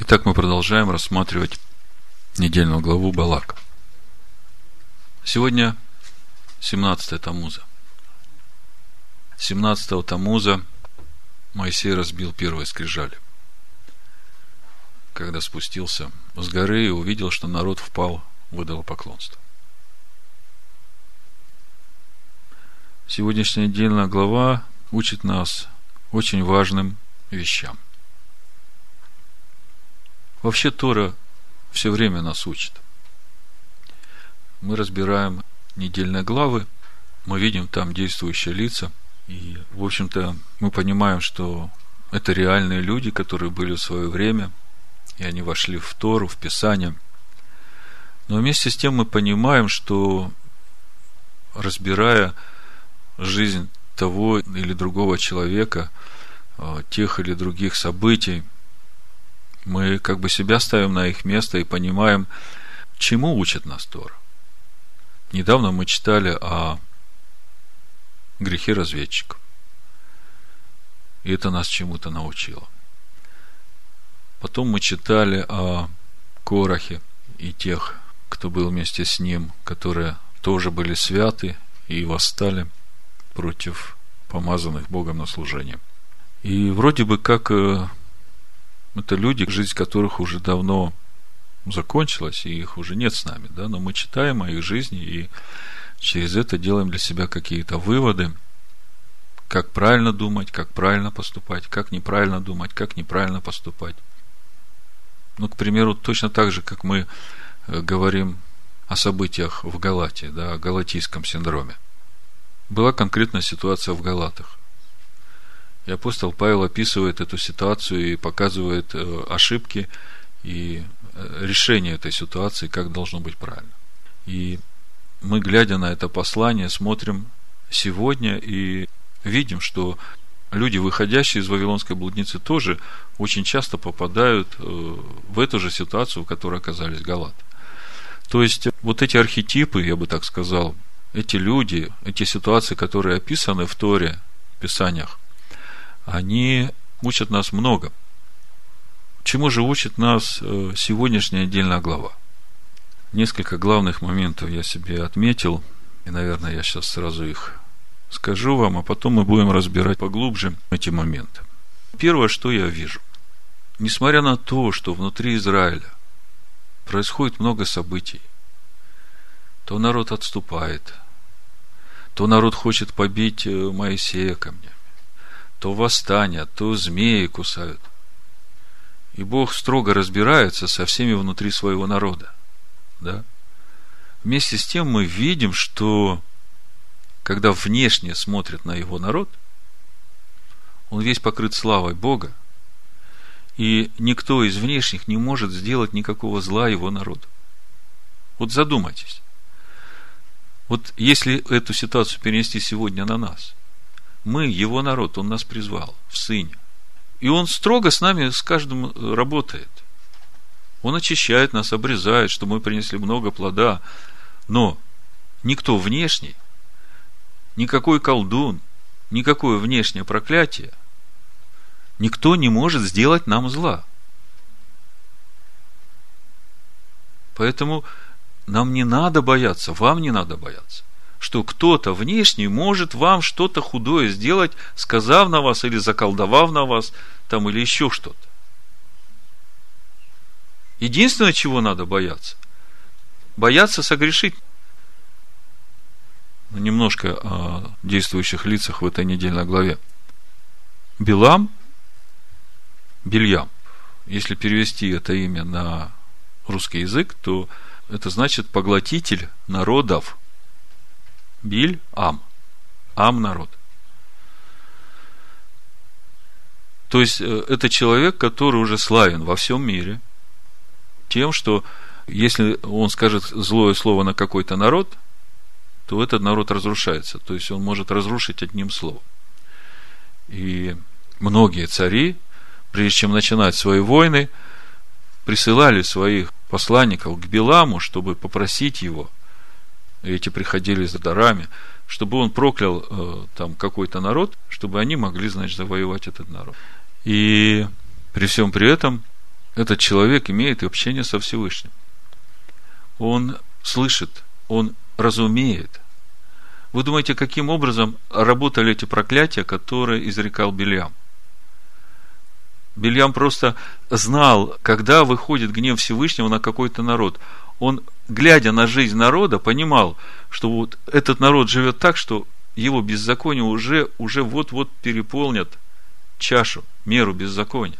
Итак, мы продолжаем рассматривать недельную главу Балак. Сегодня 17 Тамуза. 17 Тамуза Моисей разбил первые скрижали. Когда спустился с горы и увидел, что народ впал в поклонство. Сегодняшняя недельная глава учит нас очень важным вещам. Вообще Тора все время нас учит. Мы разбираем недельные главы, мы видим там действующие лица, и, в общем-то, мы понимаем, что это реальные люди, которые были в свое время, и они вошли в Тору, в Писание. Но вместе с тем мы понимаем, что разбирая жизнь того или другого человека, э, тех или других событий, мы как бы себя ставим на их место и понимаем, чему учит нас Тора. Недавно мы читали о грехе разведчиков. И это нас чему-то научило. Потом мы читали о Корахе и тех, кто был вместе с ним, которые тоже были святы и восстали против помазанных Богом на служение. И вроде бы как э, это люди, жизнь которых уже давно закончилась, и их уже нет с нами, да, но мы читаем о их жизни и через это делаем для себя какие-то выводы, как правильно думать, как правильно поступать, как неправильно думать, как неправильно поступать. Ну, к примеру, точно так же, как мы э, говорим о событиях в Галатии, да, о галатийском синдроме. Была конкретная ситуация в Галатах. И апостол Павел описывает эту ситуацию и показывает э, ошибки и э, решение этой ситуации, как должно быть правильно. И мы, глядя на это послание, смотрим сегодня и видим, что люди, выходящие из Вавилонской блудницы, тоже очень часто попадают э, в эту же ситуацию, в которой оказались галаты. То есть, вот эти архетипы, я бы так сказал, эти люди, эти ситуации, которые описаны в Торе, в Писаниях, они учат нас много. Чему же учит нас э, сегодняшняя отдельная глава? Несколько главных моментов я себе отметил, и, наверное, я сейчас сразу их скажу вам, а потом мы будем разбирать поглубже эти моменты. Первое, что я вижу. Несмотря на то, что внутри Израиля происходит много событий, то народ отступает, то народ хочет побить э, Моисея ко мне, то восстания, то змеи кусают. И Бог строго разбирается со всеми внутри своего народа. Да? Вместе с тем мы видим, что когда внешне смотрит на его народ, он весь покрыт славой Бога, и никто из внешних не может сделать никакого зла его народу. Вот задумайтесь. Вот если эту ситуацию перенести сегодня на нас, мы, его народ, он нас призвал в сыне. И он строго с нами, с каждым работает. Он очищает нас, обрезает, что мы принесли много плода. Но никто внешний, никакой колдун, никакое внешнее проклятие, никто не может сделать нам зла. Поэтому нам не надо бояться, вам не надо бояться что кто-то внешний может вам что-то худое сделать, сказав на вас или заколдовав на вас, там, или еще что-то. Единственное, чего надо бояться, бояться согрешить. Ну, немножко о действующих лицах в этой недельной главе. Билам, Бельям. Если перевести это имя на русский язык, то это значит поглотитель народов – Биль Ам. Ам народ. То есть, э, это человек, который уже славен во всем мире тем, что если он скажет злое слово на какой-то народ, то этот народ разрушается. То есть, он может разрушить одним словом. И многие цари, прежде чем начинать свои войны, присылали своих посланников к Биламу, чтобы попросить его – эти приходили за дарами, чтобы он проклял э, там какой-то народ, чтобы они могли, значит, завоевать этот народ. И при всем при этом этот человек имеет общение со Всевышним. Он слышит, он разумеет. Вы думаете, каким образом работали эти проклятия, которые изрекал Бельям? Бельям просто знал, когда выходит гнев Всевышнего на какой-то народ. Он, глядя на жизнь народа, понимал, что вот этот народ живет так, что его беззаконие уже, уже вот-вот переполнят чашу, меру беззакония.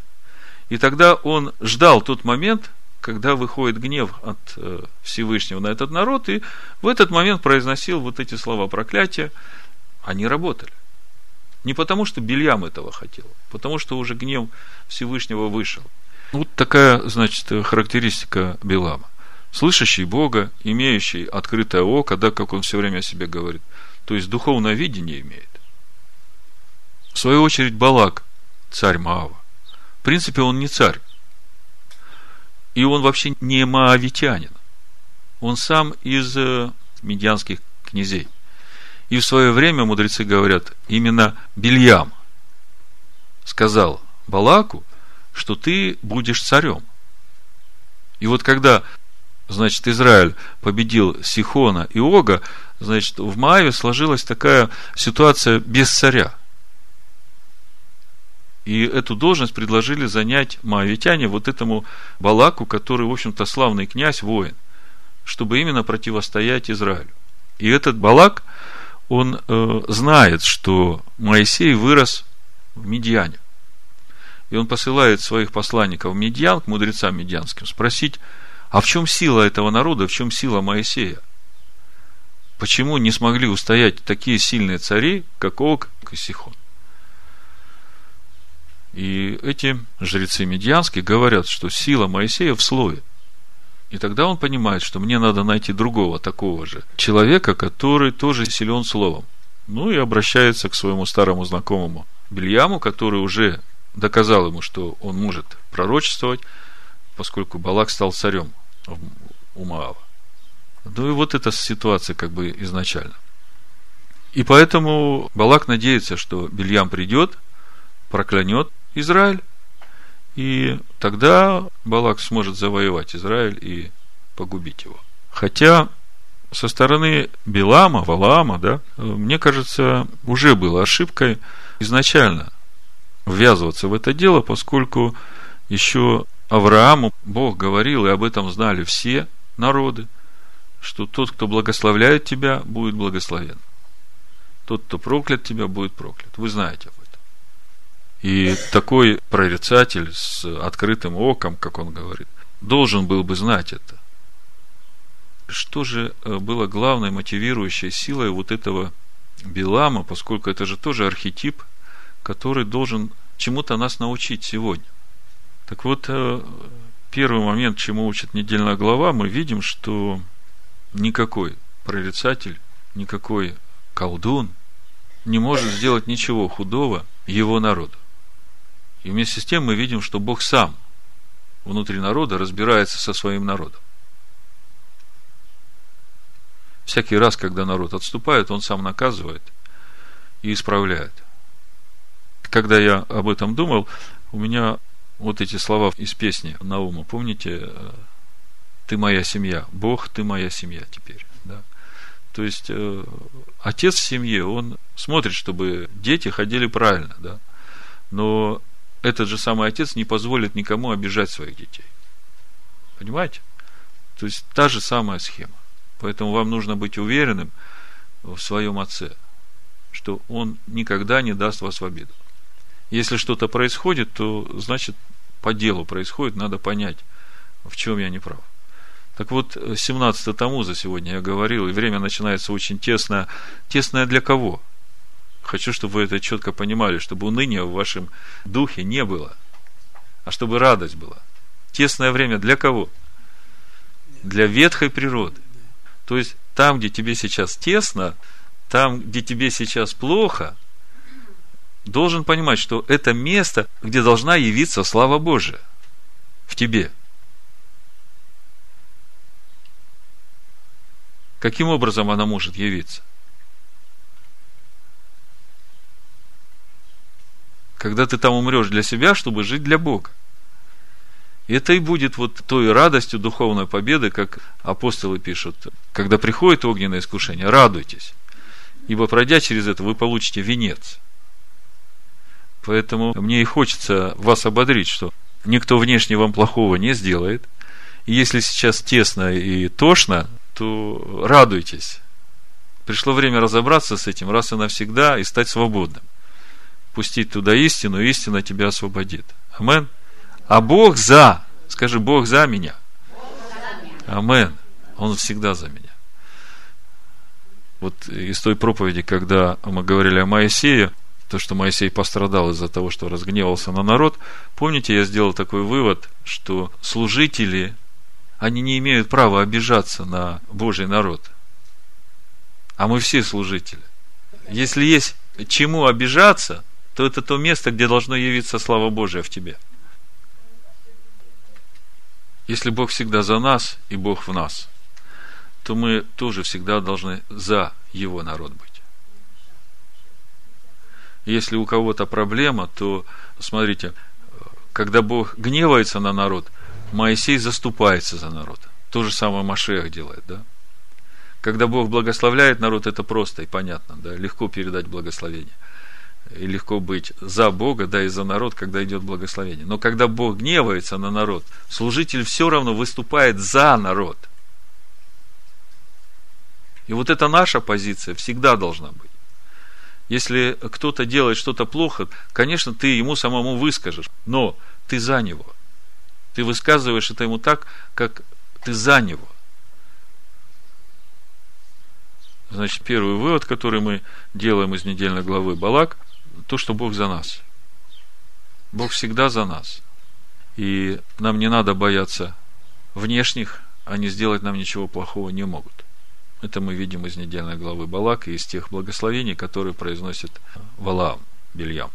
И тогда он ждал тот момент, когда выходит гнев от э, Всевышнего на этот народ, и в этот момент произносил вот эти слова проклятия, они работали. Не потому, что Бельям этого хотел, а потому что уже гнев Всевышнего вышел. Вот такая, значит, характеристика Белама. Слышащий Бога, имеющий открытое око, да, как он все время о себе говорит. То есть, духовное видение имеет. В свою очередь, Балак, царь Маава. В принципе, он не царь. И он вообще не маавитянин. Он сам из э, медианских князей. И в свое время мудрецы говорят, именно Бельям сказал Балаку, что ты будешь царем. И вот когда, значит, Израиль победил Сихона и Ога, значит, в Мааве сложилась такая ситуация без царя. И эту должность предложили занять маавитяне вот этому Балаку, который, в общем-то, славный князь, воин, чтобы именно противостоять Израилю. И этот Балак, он э, знает, что Моисей вырос в Медиане. И он посылает своих посланников в Медиан, к мудрецам медианским, спросить, а в чем сила этого народа, в чем сила Моисея? Почему не смогли устоять такие сильные цари, как Ог и Сихон? И эти жрецы медианские говорят, что сила Моисея в слове. И тогда он понимает, что мне надо найти другого такого же человека, который тоже силен словом. Ну и обращается к своему старому знакомому Бельяму, который уже доказал ему, что он может пророчествовать, поскольку Балак стал царем у Маава. Ну и вот эта ситуация как бы изначально. И поэтому Балак надеется, что Бельям придет, проклянет Израиль, и тогда Балак сможет завоевать Израиль и погубить его. Хотя со стороны Билама, Валаама, да, мне кажется, уже было ошибкой изначально ввязываться в это дело, поскольку еще Аврааму Бог говорил, и об этом знали все народы, что тот, кто благословляет тебя, будет благословен. Тот, кто проклят тебя, будет проклят. Вы знаете об этом. И такой прорицатель с открытым оком, как он говорит, должен был бы знать это. Что же э, было главной мотивирующей силой вот этого Билама, поскольку это же тоже архетип, который должен чему-то нас научить сегодня. Так вот, э, первый момент, чему учит недельная глава, мы видим, что никакой прорицатель, никакой колдун не может сделать ничего худого его народу. И вместе с тем мы видим, что Бог сам внутри народа разбирается со своим народом. Всякий раз, когда народ отступает, он сам наказывает и исправляет. Когда я об этом думал, у меня вот эти слова из песни Наума, помните, ты моя семья, Бог, ты моя семья теперь. Да? То есть, э, отец в семье, он смотрит, чтобы дети ходили правильно, да? но этот же самый отец не позволит никому обижать своих детей. Понимаете? То есть та же самая схема. Поэтому вам нужно быть уверенным в своем отце, что он никогда не даст вас в обиду. Если что-то происходит, то значит по делу происходит, надо понять, в чем я не прав. Так вот, 17 тому за сегодня я говорил, и время начинается очень тесное. Тесное для кого? Хочу, чтобы вы это четко понимали, чтобы уныния в вашем духе не было, а чтобы радость была. Тесное время для кого? Для ветхой природы. То есть, там, где тебе сейчас тесно, там, где тебе сейчас плохо, должен понимать, что это место, где должна явиться слава Божия в тебе. Каким образом она может явиться? когда ты там умрешь для себя, чтобы жить для Бога. И это и будет вот той радостью духовной победы, как апостолы пишут. Когда приходит огненное искушение, радуйтесь. Ибо пройдя через это, вы получите венец. Поэтому мне и хочется вас ободрить, что никто внешне вам плохого не сделает. И если сейчас тесно и тошно, то радуйтесь. Пришло время разобраться с этим раз и навсегда и стать свободным. Пустить туда истину, и истина тебя освободит. Амен. А Бог за. Скажи, Бог за меня. Амен. Он всегда за меня. Вот из той проповеди, когда мы говорили о Моисее, то, что Моисей пострадал из-за того, что разгневался на народ, помните, я сделал такой вывод, что служители, они не имеют права обижаться на Божий народ. А мы все служители. Если есть чему обижаться, то это то место, где должно явиться слава Божия в тебе – если Бог всегда за нас и Бог в нас, то мы тоже всегда должны за Его народ быть. Если у кого-то проблема, то, смотрите, когда Бог гневается на народ, Моисей заступается за народ. То же самое Машех делает, да? Когда Бог благословляет народ, это просто и понятно, да, легко передать благословение – и легко быть за Бога, да, и за народ, когда идет благословение. Но когда Бог гневается на народ, служитель все равно выступает за народ. И вот это наша позиция всегда должна быть. Если кто-то делает что-то плохо, конечно, ты ему самому выскажешь, но ты за него. Ты высказываешь это ему так, как ты за него. Значит, первый вывод, который мы делаем из недельной главы Балак, то, что Бог за нас. Бог всегда за нас. И нам не надо бояться внешних, они сделать нам ничего плохого не могут. Это мы видим из недельной главы Балак и из тех благословений, которые произносит Валаам, Бельям.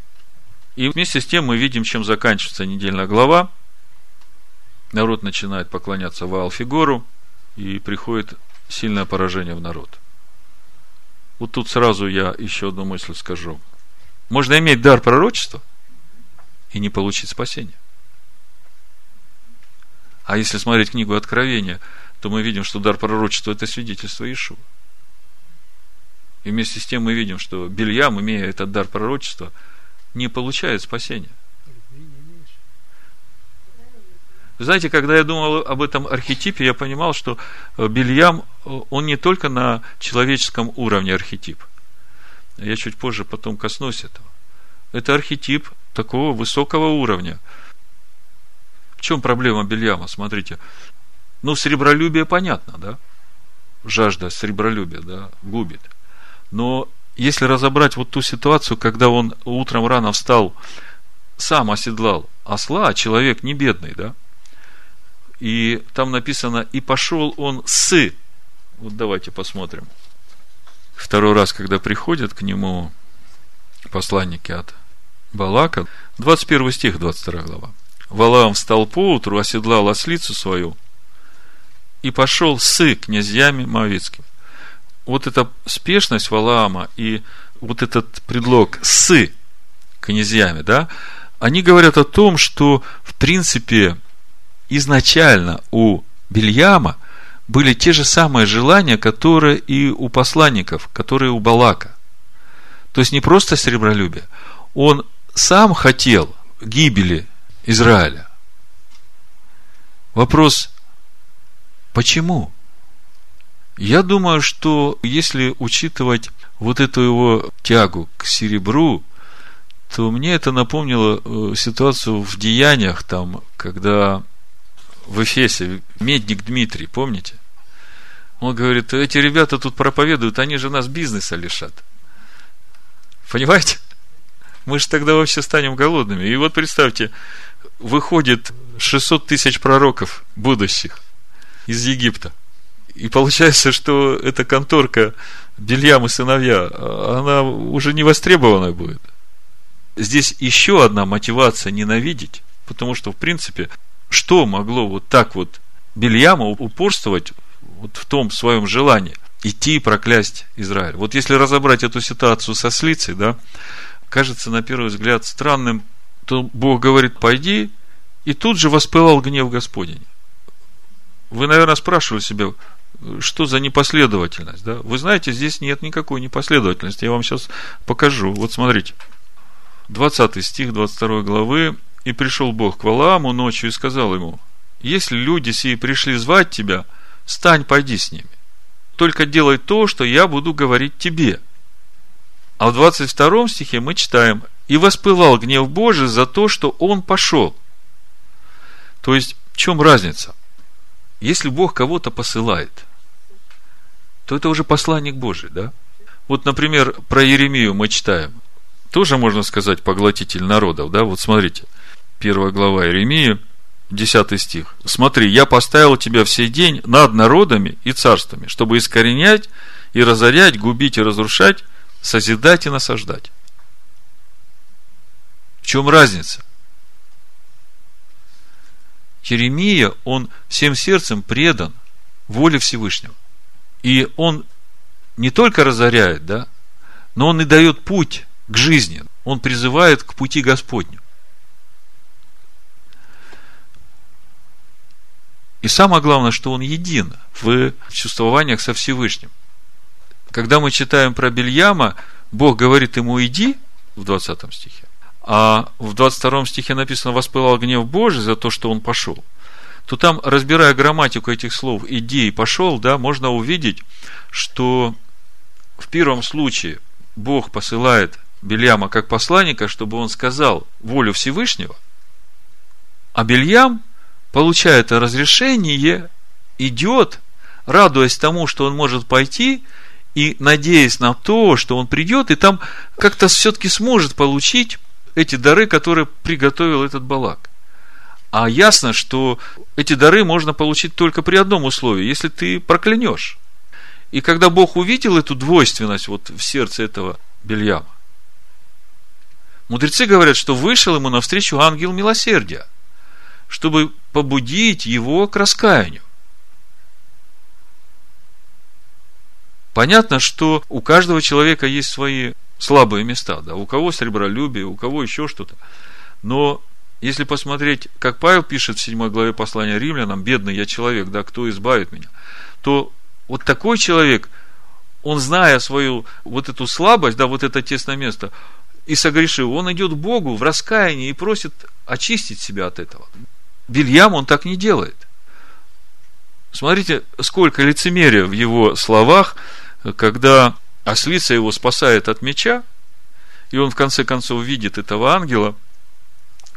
И вместе с тем мы видим, чем заканчивается недельная глава. Народ начинает поклоняться Ваал-фигуру, и приходит сильное поражение в народ. Вот тут сразу я еще одну мысль скажу – можно иметь дар пророчества и не получить спасения. А если смотреть книгу Откровения, то мы видим, что дар пророчества – это свидетельство Иешуа. И вместе с тем мы видим, что Бельям, имея этот дар пророчества, не получает спасения. Знаете, когда я думал об этом архетипе, я понимал, что Бельям, он не только на человеческом уровне архетип – я чуть позже потом коснусь этого. Это архетип такого высокого уровня. В чем проблема Бельяма? Смотрите. Ну, сребролюбие понятно, да? Жажда сребролюбия, да, губит. Но если разобрать вот ту ситуацию, когда он утром рано встал, сам оседлал осла, а человек не бедный, да? И там написано, и пошел он с. Вот давайте посмотрим второй раз, когда приходят к нему посланники от Балака, 21 стих, 22 глава. Валаам встал поутру, оседлал ослицу свою и пошел с князьями Моавицкими. Вот эта спешность Валаама и вот этот предлог с князьями, да, они говорят о том, что в принципе изначально у Бельяма были те же самые желания, которые и у посланников, которые у Балака. То есть не просто сребролюбие. Он сам хотел гибели Израиля. Вопрос, почему? Я думаю, что если учитывать вот эту его тягу к серебру, то мне это напомнило э, ситуацию в деяниях, там, когда в Эфесе, медник Дмитрий, помните? Он говорит, эти ребята тут проповедуют, они же нас бизнеса лишат. Понимаете? Мы же тогда вообще станем голодными. И вот представьте, выходит 600 тысяч пророков будущих из Египта. И получается, что эта конторка Бельям и сыновья, она уже не востребованная будет. Здесь еще одна мотивация ненавидеть, потому что, в принципе, что могло вот так вот Бельяма упорствовать вот в том своем желании идти и проклясть Израиль. Вот если разобрать эту ситуацию со слицей, да, кажется на первый взгляд странным, то Бог говорит, пойди и тут же воспылал гнев Господень. Вы, наверное, спрашивали себя, что за непоследовательность, да? Вы знаете, здесь нет никакой непоследовательности. Я вам сейчас покажу. Вот смотрите. 20 стих 22 главы. «И пришел Бог к Валааму ночью и сказал ему, если люди сии пришли звать тебя, стань, пойди с ними. Только делай то, что я буду говорить тебе». А в 22 стихе мы читаем, «И воспылал гнев Божий за то, что он пошел». То есть, в чем разница? Если Бог кого-то посылает, то это уже посланник Божий, да? Вот, например, про Еремию мы читаем. Тоже можно сказать поглотитель народов, да? Вот смотрите, первая глава Еремии, 10 стих. Смотри, я поставил тебя в сей день над народами и царствами, чтобы искоренять и разорять, губить и разрушать, созидать и насаждать. В чем разница? Еремия, он всем сердцем предан воле Всевышнего. И он не только разоряет, да, но он и дает путь к жизни. Он призывает к пути Господню. И самое главное, что он един в чувствованиях со Всевышним. Когда мы читаем про Бельяма, Бог говорит ему «иди» в 20 стихе, а в 22 стихе написано «воспылал гнев Божий за то, что он пошел», то там, разбирая грамматику этих слов «иди» и «пошел», да, можно увидеть, что в первом случае Бог посылает Бельяма как посланника, чтобы он сказал волю Всевышнего, а Бельям получает разрешение, идет, радуясь тому, что он может пойти, и надеясь на то, что он придет, и там как-то все-таки сможет получить эти дары, которые приготовил этот Балак. А ясно, что эти дары можно получить только при одном условии, если ты проклянешь. И когда Бог увидел эту двойственность вот в сердце этого Бельяма, мудрецы говорят, что вышел ему навстречу ангел милосердия, чтобы побудить его к раскаянию. Понятно, что у каждого человека есть свои слабые места, да, у кого сребролюбие, у кого еще что-то. Но если посмотреть, как Павел пишет в 7 главе послания римлянам, бедный я человек, да, кто избавит меня, то вот такой человек, он, зная свою вот эту слабость, да, вот это тесное место, и согрешил, он идет к Богу в раскаянии и просит очистить себя от этого. Бельям он так не делает. Смотрите, сколько лицемерия в его словах, когда ослица его спасает от меча, и он в конце концов видит этого ангела.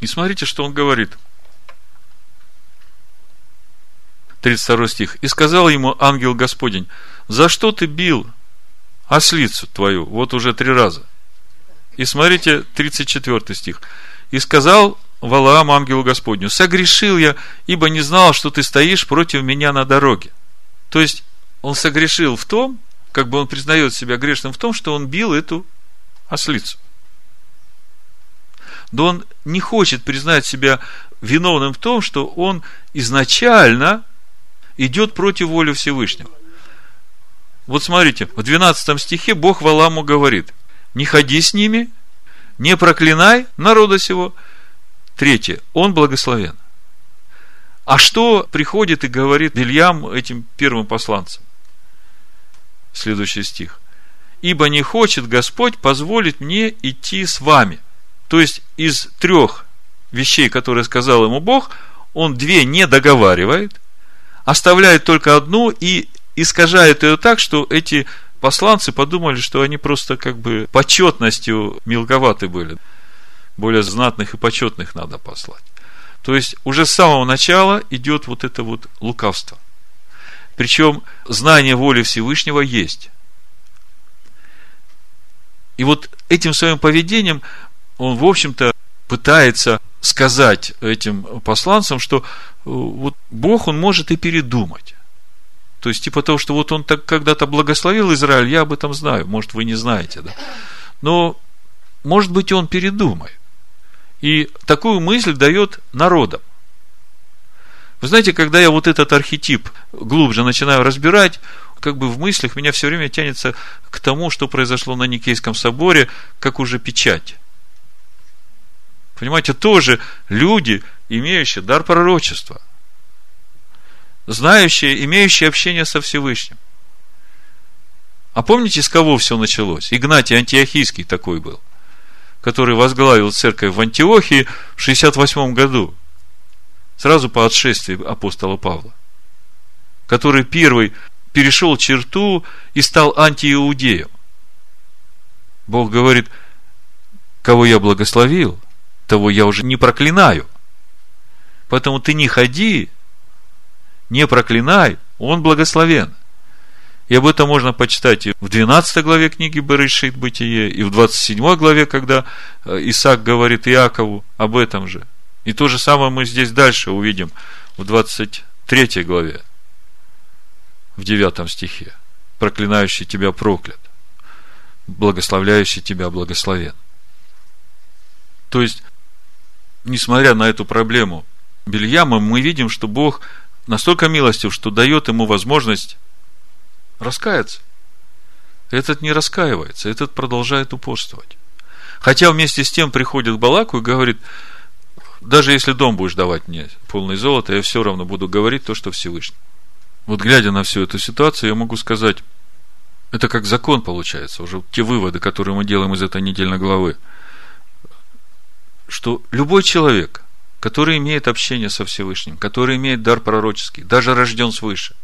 И смотрите, что он говорит. 32 стих. «И сказал ему ангел Господень, за что ты бил ослицу твою?» Вот уже три раза. И смотрите, 34 стих. «И сказал Валаам ангелу Господню, согрешил я, ибо не знал, что ты стоишь против меня на дороге». То есть, он согрешил в том, как бы он признает себя грешным в том, что он бил эту ослицу. Да он не хочет признать себя виновным в том, что он изначально идет против воли Всевышнего. Вот смотрите, в 12 стихе Бог Валаму говорит, не ходи с ними, не проклинай народа сего. Третье, он благословен. А что приходит и говорит Вильям этим первым посланцам? Следующий стих. Ибо не хочет Господь позволить мне идти с вами. То есть из трех вещей, которые сказал ему Бог, он две не договаривает, оставляет только одну и искажает ее так, что эти посланцы подумали, что они просто как бы почетностью мелковаты были. Более знатных и почетных надо послать. То есть уже с самого начала идет вот это вот лукавство. Причем знание воли Всевышнего есть. И вот этим своим поведением он, в общем-то, пытается сказать этим посланцам, что э, вот Бог, он может и передумать. То есть, типа того, что вот он так когда-то благословил Израиль, я об этом знаю, может, вы не знаете, да. Но, может быть, он передумает. И такую мысль дает народам. Вы знаете, когда я вот этот архетип глубже начинаю разбирать, как бы в мыслях меня все время тянется к тому, что произошло на Никейском соборе, как уже печать. Понимаете, тоже люди имеющее дар пророчества, знающее, имеющее общение со Всевышним. А помните, с кого все началось? Игнатий Антиохийский такой был, который возглавил церковь в Антиохии в 68 году, сразу по отшествии апостола Павла, который первый перешел черту и стал антииудеем. Бог говорит, кого я благословил, того я уже не проклинаю. Поэтому ты не ходи, не проклинай, он благословен. И об этом можно почитать и в 12 главе книги Берешит Бытие, и в 27 главе, когда э, Исаак говорит Иакову об этом же. И то же самое мы здесь дальше увидим в 23 главе, в 9 стихе. Проклинающий тебя проклят, благословляющий тебя благословен. То есть, несмотря на эту проблему Бельяма, мы видим, что Бог настолько милостив, что дает ему возможность раскаяться. Этот не раскаивается, этот продолжает упорствовать. Хотя вместе с тем приходит к Балаку и говорит, даже если дом будешь давать мне полный золото, я все равно буду говорить то, что Всевышний. Вот глядя на всю эту ситуацию, я могу сказать, это как закон получается, уже те выводы, которые мы делаем из этой недельной главы, что любой человек, который имеет общение со Всевышним, который имеет дар пророческий, даже рожден свыше,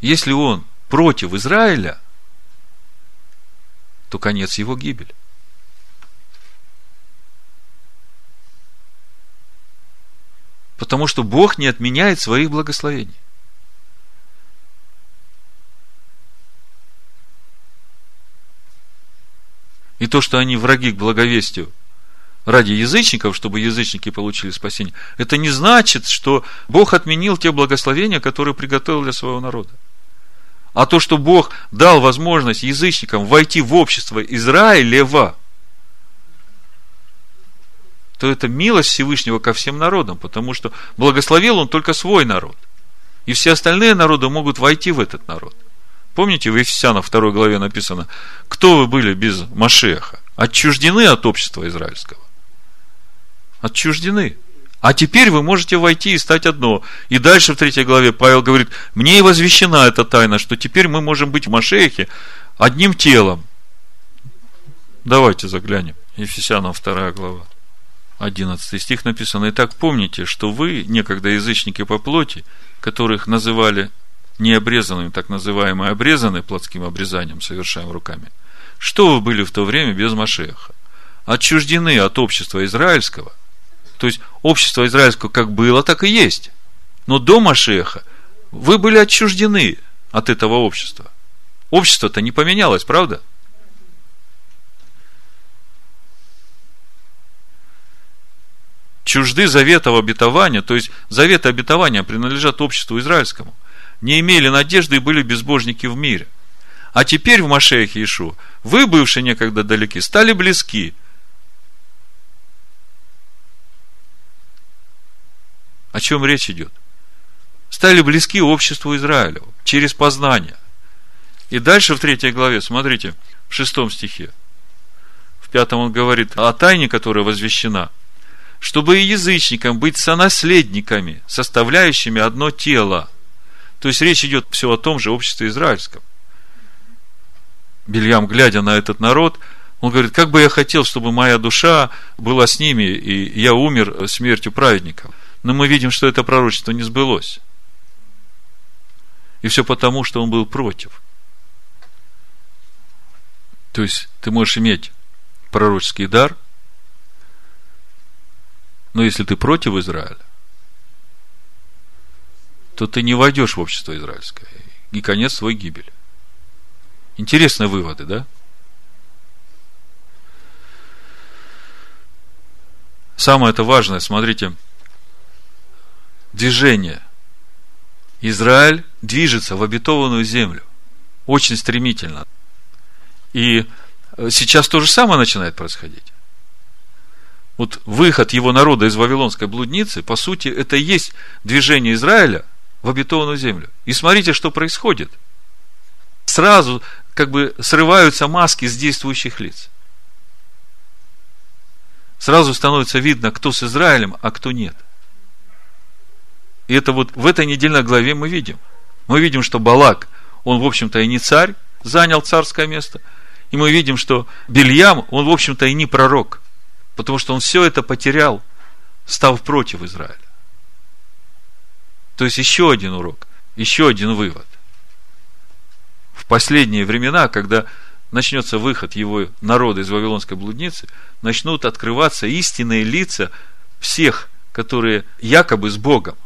если он против Израиля, то конец его гибель. Потому что Бог не отменяет своих благословений. И то, что они враги к благовестию ради язычников, чтобы язычники получили спасение, это не значит, что Бог отменил те благословения, которые приготовил для своего народа. А то, что Бог дал возможность язычникам войти в общество Израилева, то это милость Всевышнего ко всем народам, потому что благословил он только свой народ. И все остальные народы могут войти в этот народ. Помните, в Ефесянах 2 главе написано, кто вы были без Машеха? Отчуждены от общества израильского. Отчуждены. А теперь вы можете войти и стать одно. И дальше в третьей главе Павел говорит, мне и возвещена эта тайна, что теперь мы можем быть в Машехе одним телом. Давайте заглянем. Ефесянам 2 глава. 11 стих написано. Итак, помните, что вы, некогда язычники по плоти, которых называли необрезанными, так называемые обрезанные плотским обрезанием, совершаем руками, что вы были в то время без Машеха? Отчуждены от общества израильского – то есть общество израильского как было, так и есть. Но до Машеха вы были отчуждены от этого общества. Общество-то не поменялось, правда? Чужды завета обетования, то есть заветы обетования принадлежат обществу израильскому. Не имели надежды и были безбожники в мире. А теперь в Машехе Ишу вы, бывшие некогда далеки, стали близки – О чем речь идет? Стали близки обществу Израиля через познание. И дальше в третьей главе, смотрите, в шестом стихе, в пятом он говорит о тайне, которая возвещена, чтобы и язычникам быть сонаследниками, составляющими одно тело. То есть речь идет все о том же обществе израильском. Бельям, глядя на этот народ, он говорит, как бы я хотел, чтобы моя душа была с ними, и я умер смертью праведников. Но мы видим, что это пророчество не сбылось. И все потому, что он был против. То есть, ты можешь иметь пророческий дар, но если ты против Израиля, то ты не войдешь в общество израильское. И конец свой гибель. Интересные выводы, да? Самое это важное, смотрите, движение. Израиль движется в обетованную землю. Очень стремительно. И сейчас то же самое начинает происходить. Вот выход его народа из Вавилонской блудницы, по сути, это и есть движение Израиля в обетованную землю. И смотрите, что происходит. Сразу как бы срываются маски с действующих лиц. Сразу становится видно, кто с Израилем, а кто нет. И это вот в этой недельной главе мы видим. Мы видим, что Балак, он, в общем-то, и не царь, занял царское место. И мы видим, что Бельям, он, в общем-то, и не пророк. Потому что он все это потерял, став против Израиля. То есть еще один урок, еще один вывод. В последние времена, когда начнется выход его народа из Вавилонской блудницы, начнут открываться истинные лица всех, которые якобы с Богом.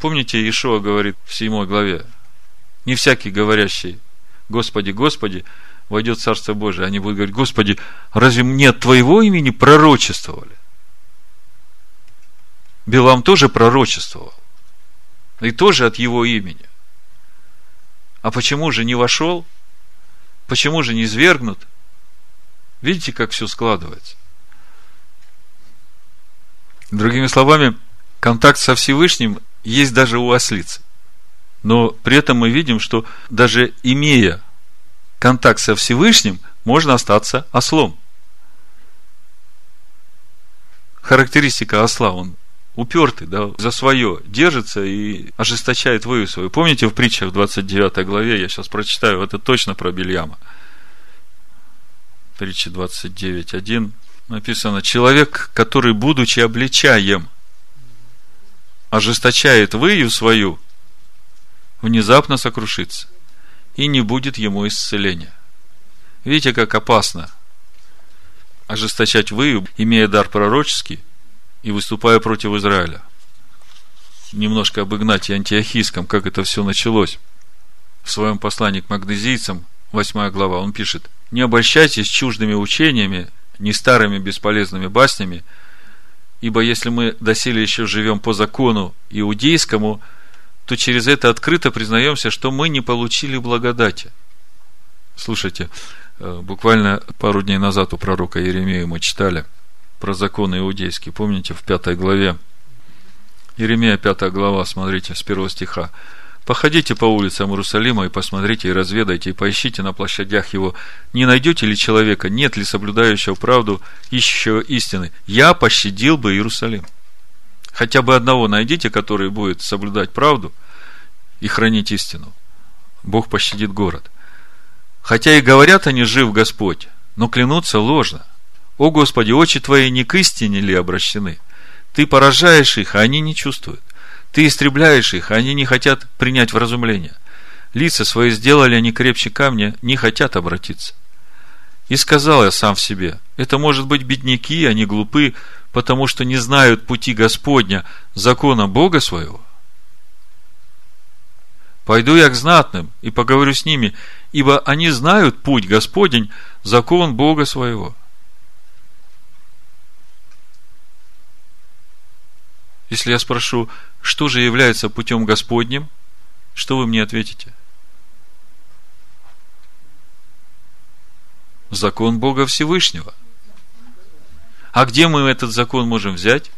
Помните, Ишуа говорит в 7 главе, не всякий говорящий Господи, Господи, войдет Царство Божие. Они будут говорить, Господи, разве мне от Твоего имени пророчествовали? Билам тоже пророчествовал. И тоже от его имени. А почему же не вошел? Почему же не извергнут? Видите, как все складывается? Другими словами, контакт со Всевышним есть даже у ослицы. Но при этом мы видим, что даже имея контакт со Всевышним, можно остаться ослом. Характеристика осла, он упертый, да, за свое держится и ожесточает вою свою. Помните в притчах в 29 главе, я сейчас прочитаю, это точно про Бельяма. Притча 29.1 написано, человек, который, будучи обличаем, ожесточает выю свою, внезапно сокрушится, и не будет ему исцеления. Видите, как опасно ожесточать выю, имея дар пророческий, и выступая против Израиля. Немножко об Игнатии Антиохийском, как это все началось. В своем послании к магдезийцам, 8 глава, он пишет, «Не обольщайтесь чуждыми учениями, не старыми бесполезными баснями, ибо если мы доселе еще живем по закону иудейскому, то через это открыто признаемся, что мы не получили благодати». Слушайте, э, буквально пару дней назад у пророка Еремея мы читали – про законы иудейские. Помните, в пятой главе, Еремея пятая глава, смотрите, с первого стиха. Походите по улицам Иерусалима и посмотрите, и разведайте, и поищите на площадях его, не найдете ли человека, нет ли соблюдающего правду, ищущего истины. Я пощадил бы Иерусалим. Хотя бы одного найдите, который будет соблюдать правду и хранить истину. Бог пощадит город. Хотя и говорят они, жив Господь, но клянутся ложно – о Господи, очи Твои не к истине ли обращены? Ты поражаешь их, а они не чувствуют. Ты истребляешь их, а они не хотят принять вразумление. Лица свои сделали они крепче камня, не хотят обратиться. И сказал я сам в себе, это может быть бедняки, они глупы, потому что не знают пути Господня, закона Бога своего. Пойду я к знатным и поговорю с ними, ибо они знают путь Господень, закон Бога своего. Если я спрошу, что же является путем Господним, что вы мне ответите? Закон Бога Всевышнего. А где мы этот закон можем взять?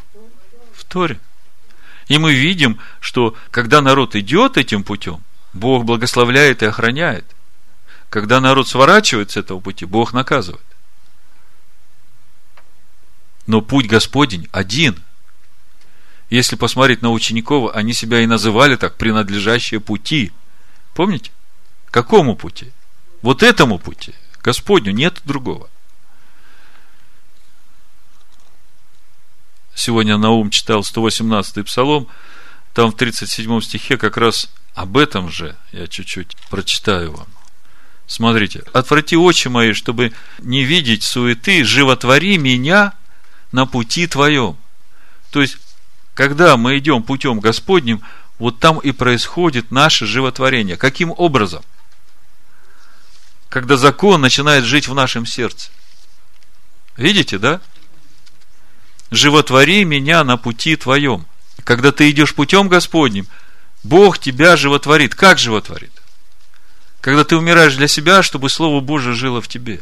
В Торе. И мы видим, что когда народ идет этим путем, Бог благословляет и охраняет. Когда народ сворачивает с этого пути, Бог наказывает. Но путь Господень один – если посмотреть на учеников, они себя и называли так, принадлежащие пути. Помните? Какому пути? Вот этому пути. Господню, нет другого. Сегодня Наум читал 118-й псалом, там в 37 стихе как раз об этом же я чуть-чуть прочитаю вам. Смотрите. «Отврати очи мои, чтобы не видеть суеты, животвори меня на пути твоем». То есть, когда мы идем путем Господним, вот там и происходит наше животворение. Каким образом? Когда закон начинает жить в нашем сердце. Видите, да? Животвори меня на пути твоем. Когда ты идешь путем Господним, Бог тебя животворит. Как животворит? Когда ты умираешь для себя, чтобы Слово Божие жило в тебе.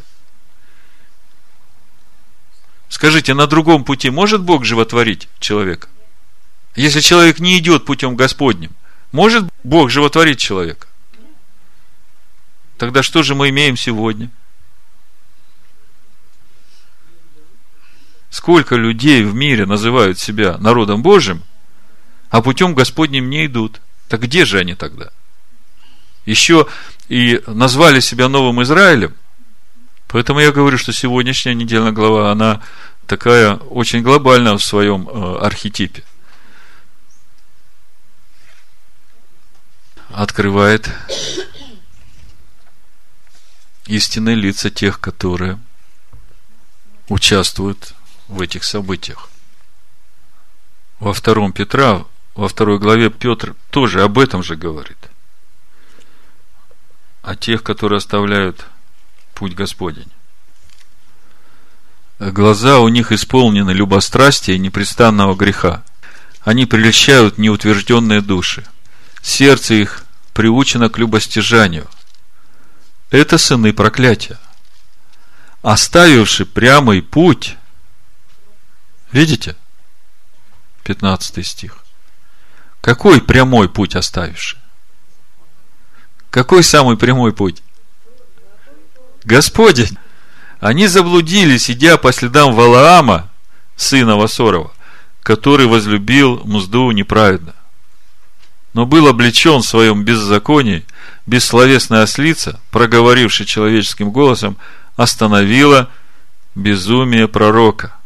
Скажите, на другом пути может Бог животворить человека? Если человек не идет путем Господним, может Бог животворить человека? Тогда что же мы имеем сегодня? Сколько людей в мире называют себя народом Божьим, а путем Господним не идут. Так где же они тогда? Еще и назвали себя Новым Израилем. Поэтому я говорю, что сегодняшняя недельная глава, она такая очень глобальная в своем э, архетипе. Открывает истинные лица тех, которые участвуют в этих событиях. Во втором Петра, во второй главе Петр тоже об этом же говорит. О тех, которые оставляют путь Господень. Глаза у них исполнены любострастия и непрестанного греха. Они прельщают неутвержденные души. Сердце их приучено к любостяжанию. Это сыны проклятия. Оставивши прямый путь, видите? 15 стих. Какой прямой путь оставивши? Какой самый прямой путь? Господень. Они заблудились, идя по следам Валаама, сына Васорова, который возлюбил мзду неправедно. Но был облечен в своем беззаконии, бессловесная ослица, проговорившая человеческим голосом, остановила безумие пророка.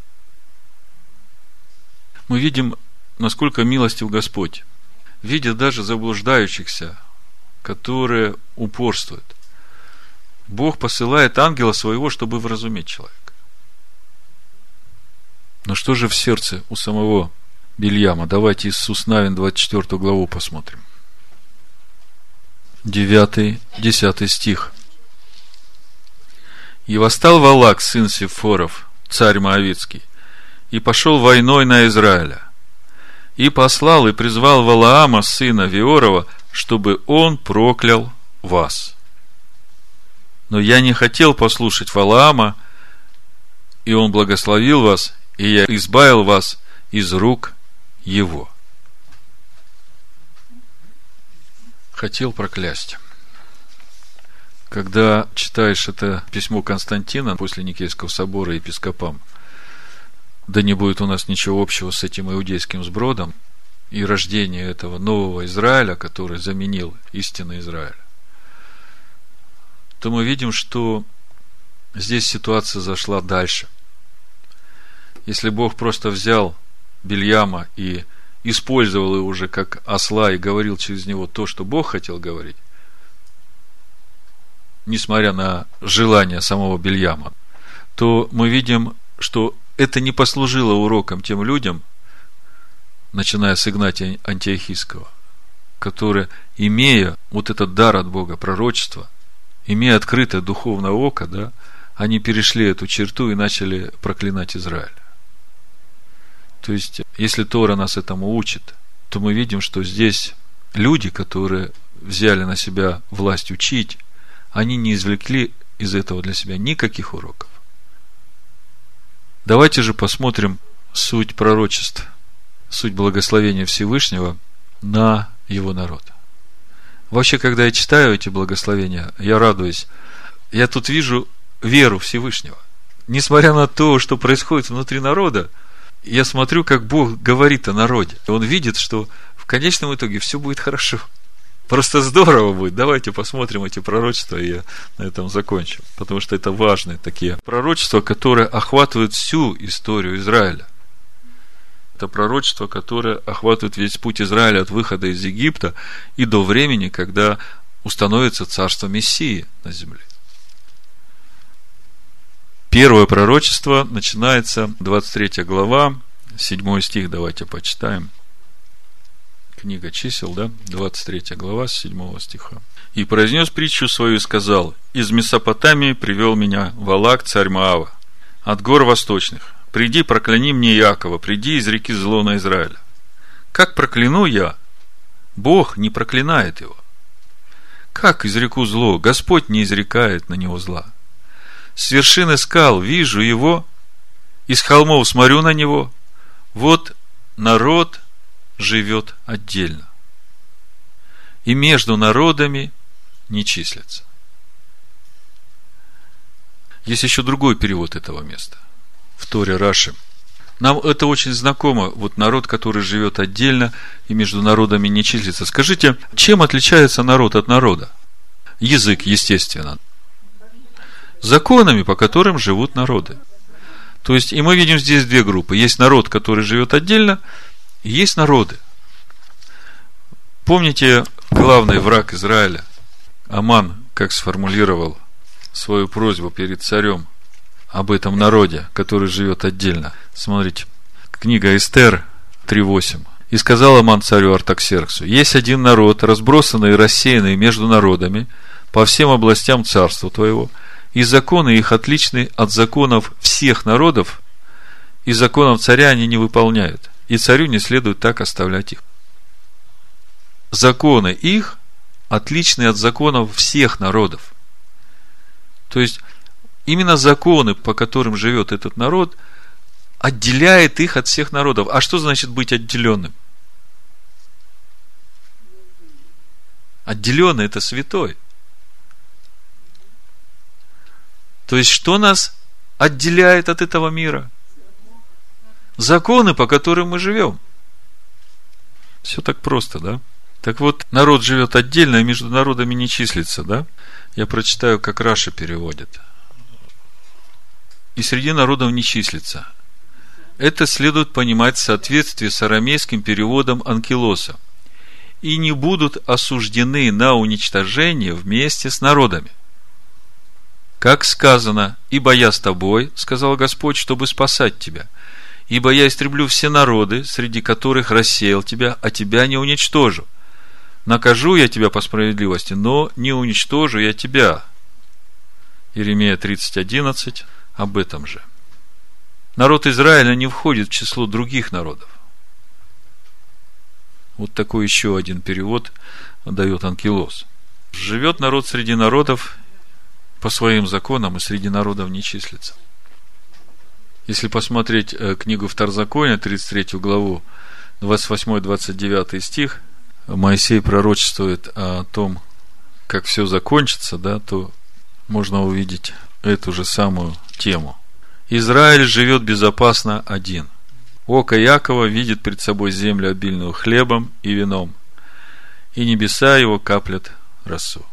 Мы видим, насколько милостив Господь, видя даже заблуждающихся, которые упорствуют. Бог посылает ангела своего, чтобы вразуметь человека. Но что же в сердце у самого Бельяма? Давайте Иисус Навин 24 главу посмотрим. 9-10 стих. «И восстал Валак, сын Сифоров, царь Моавицкий, и пошел войной на Израиля, и послал и призвал Валаама, сына Виорова, чтобы он проклял вас. Но я не хотел послушать Валаама, и он благословил вас, и я избавил вас из рук его. Хотел проклясть. Когда читаешь это письмо Константина после Никейского собора епископам, да не будет у нас ничего общего с этим иудейским сбродом и рождение этого нового Израиля, который заменил истинный Израиль то мы видим, что здесь ситуация зашла дальше. Если Бог просто взял Бельяма и использовал его уже как осла и говорил через него то, что Бог хотел говорить, несмотря на желание самого Бельяма, то мы видим, что это не послужило уроком тем людям, начиная с Игнатия Антиохийского, которые, имея вот этот дар от Бога, пророчество – имея открытое духовное око, да, они перешли эту черту и начали проклинать Израиль. То есть, если Тора нас этому учит, то мы видим, что здесь люди, которые взяли на себя власть учить, они не извлекли из этого для себя никаких уроков. Давайте же посмотрим суть пророчеств, суть благословения Всевышнего на его народ. Вообще, когда я читаю эти благословения, я радуюсь. Я тут вижу веру Всевышнего. Несмотря на то, что происходит внутри народа, я смотрю, как Бог говорит о народе. Он видит, что в конечном итоге все будет хорошо. Просто здорово будет. Давайте посмотрим эти пророчества, и я на этом закончу. Потому что это важные такие пророчества, которые охватывают всю историю Израиля. Это пророчество, которое охватывает весь путь Израиля от выхода из Египта и до времени, когда установится царство Мессии на земле. Первое пророчество начинается, 23 глава, 7 стих, давайте почитаем. Книга чисел, да, 23 глава, с 7 стиха. «И произнес притчу свою и сказал, из Месопотамии привел меня Валак, царь Маава, от гор восточных, Приди, прокляни мне Якова, приди из реки зло на Израиля. Как прокляну я? Бог не проклинает его. Как изреку зло? Господь не изрекает на него зла. С вершины скал вижу его, из холмов смотрю на него. Вот народ живет отдельно. И между народами не числятся. Есть еще другой перевод этого места – в Торе Раши Нам это очень знакомо. Вот народ, который живет отдельно и между народами не числится. Скажите, чем отличается народ от народа? Язык, естественно. Законами, по которым живут народы. То есть, и мы видим здесь две группы. Есть народ, который живет отдельно, есть народы. Помните, главный враг Израиля, Аман, как сформулировал свою просьбу перед царем об этом народе, который живет отдельно. Смотрите, книга Эстер 3.8. «И сказал Аман царю Артаксерксу, есть один народ, разбросанный и рассеянный между народами по всем областям царства твоего, и законы их отличны от законов всех народов, и законов царя они не выполняют, и царю не следует так оставлять их. Законы их отличны от законов всех народов. То есть, именно законы, по которым живет этот народ, отделяет их от всех народов. А что значит быть отделенным? Отделенный – это святой – То есть, что нас отделяет от этого мира? Законы, по которым мы живем. Все так просто, да? Так вот, народ живет отдельно, и между народами не числится, да? Я прочитаю, как Раша переводит. И среди народов не числится. Это следует понимать в соответствии с арамейским переводом Анкилоса. И не будут осуждены на уничтожение вместе с народами. Как сказано, «Ибо я с тобой, — сказал Господь, — чтобы спасать тебя. Ибо я истреблю все народы, среди которых рассеял тебя, а тебя не уничтожу. Накажу я тебя по справедливости, но не уничтожу я тебя». Иеремия 30.11 об этом же. Народ Израиля не входит в число других народов. Вот такой еще один перевод дает Анкилос. Живет народ среди народов, по своим законам и среди народов не числится. Если посмотреть э, книгу Второзакония, 33 главу, 28-29 стих, Моисей пророчествует о том, как все закончится, да, то можно увидеть эту же самую тему. Израиль живет безопасно один. Око Якова видит пред собой землю обильную хлебом и вином, и небеса его каплят росу.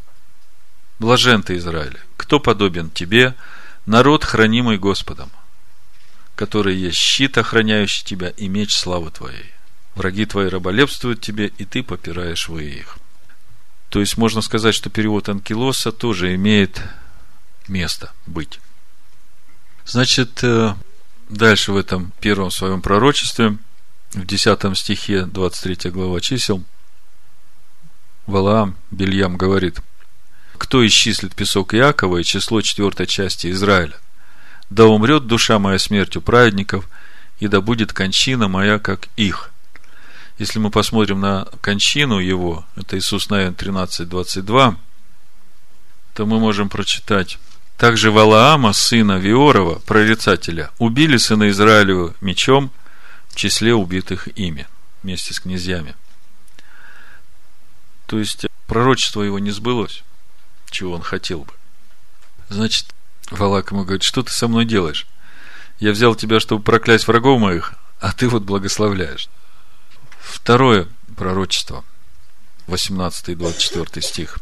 Блажен ты, Израиль, кто подобен тебе, народ, хранимый Господом, который есть щит, охраняющий тебя, и меч славы твоей. Враги твои раболепствуют тебе, и ты попираешь вы их. То есть можно сказать, что перевод Анкилоса тоже имеет место быть. Значит, э, дальше в этом первом своем пророчестве, в 10 стихе 23 глава чисел, Валаам Бельям говорит – кто исчислит песок Иакова и число четвертой части Израиля? Да умрет душа моя смертью праведников, и да будет кончина моя, как их. Если мы посмотрим на кончину его, это Иисус Навин 13, 22, то мы можем прочитать. Также Валаама, сына Виорова, прорицателя, убили сына Израилева мечом в числе убитых ими, вместе с князьями. То есть, пророчество его не сбылось чего он хотел бы. Значит, Валак ему говорит, что ты со мной делаешь? Я взял тебя, чтобы проклясть врагов моих, а ты вот благословляешь. Второе пророчество, 18 и 24 стих.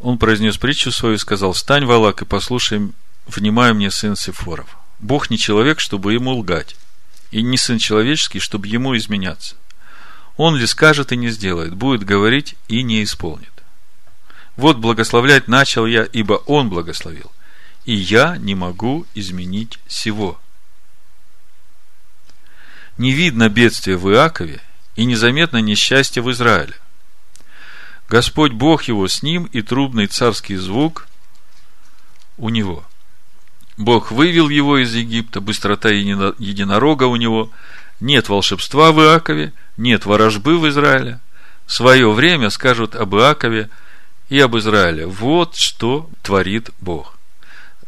Он произнес притчу свою и сказал, «Встань, Валак, и послушай, внимай мне, сын Сифоров. Бог не человек, чтобы ему лгать, и не сын человеческий, чтобы ему изменяться. Он ли скажет и не сделает, будет говорить и не исполнит. Вот благословлять начал я, ибо Он благословил. И я не могу изменить сего. Не видно бедствия в Иакове и незаметно несчастье в Израиле. Господь Бог его с ним, и трубный царский звук у него. Бог вывел его из Египта, быстрота единорога у него. Нет волшебства в Иакове, нет ворожбы в Израиле. В свое время скажут об Иакове – и об Израиле. Вот что творит Бог.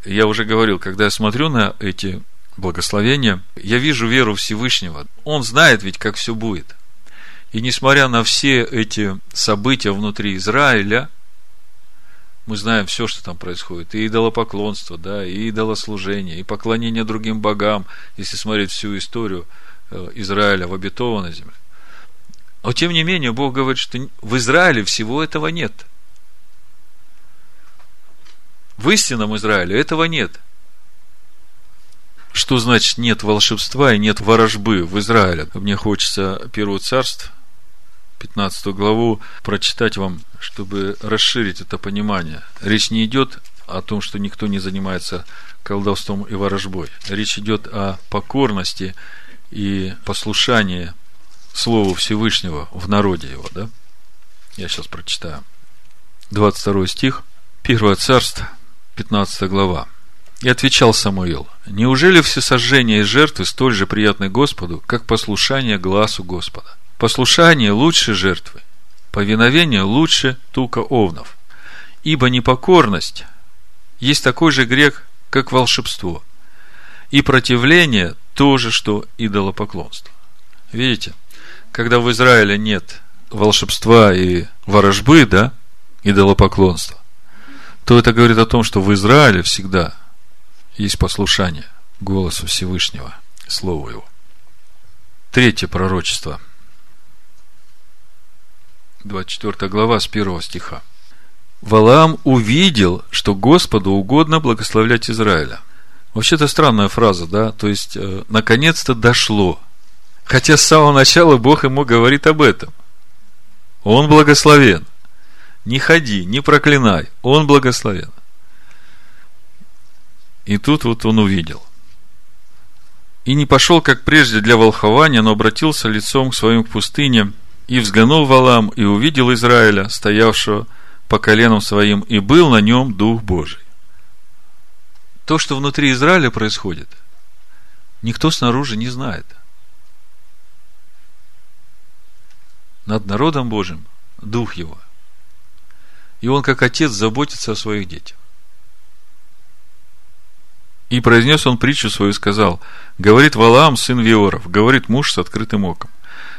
Я уже говорил, когда я смотрю на эти благословения, я вижу веру Всевышнего. Он знает ведь, как все будет. И несмотря на все эти события внутри Израиля, Мы знаем все, что там происходит. И идолопоклонство, да, и идолослужение, и поклонение другим богам, если смотреть всю историю э, Израиля в обетованной земле. Но тем не менее, Бог говорит, что в Израиле всего этого нет. В истинном Израиле этого нет. Что значит нет волшебства и нет ворожбы в Израиле? Мне хочется Первого царств, 15 главу, прочитать вам, чтобы расширить это понимание. Речь не идет о том, что никто не занимается колдовством и ворожбой. Речь идет о покорности и послушании Слову Всевышнего в народе его, да? Я сейчас прочитаю. 22 стих, 1 царство, 15 глава. И отвечал Самуил, неужели все сожжения и жертвы столь же приятны Господу, как послушание глазу Господа? Послушание лучше жертвы, повиновение лучше тука овнов. Ибо непокорность есть такой же грех, как волшебство. И противление тоже, что идолопоклонство. Видите, когда в Израиле нет волшебства и ворожбы, да, идолопоклонства, то это говорит о том, что в Израиле всегда есть послушание голосу Всевышнего, Слову Его. Третье пророчество. 24 глава с 1 стиха. Валаам увидел, что Господу угодно благословлять Израиля. Вообще это странная фраза, да? То есть, э, наконец-то дошло. Хотя с самого начала Бог ему говорит об этом. Он благословен. Не ходи, не проклинай. Он благословен. И тут вот он увидел. И не пошел, как прежде, для волхования, но обратился лицом к своим к пустыне, и взглянул Валам, и увидел Израиля, стоявшего по коленам своим, и был на нем Дух Божий. То, что внутри Израиля происходит, никто снаружи не знает. Над народом Божьим Дух Его. И Он, как отец, заботится о своих детях. И произнес он притчу свою и сказал, говорит Валаам, сын Виоров, говорит муж с открытым оком,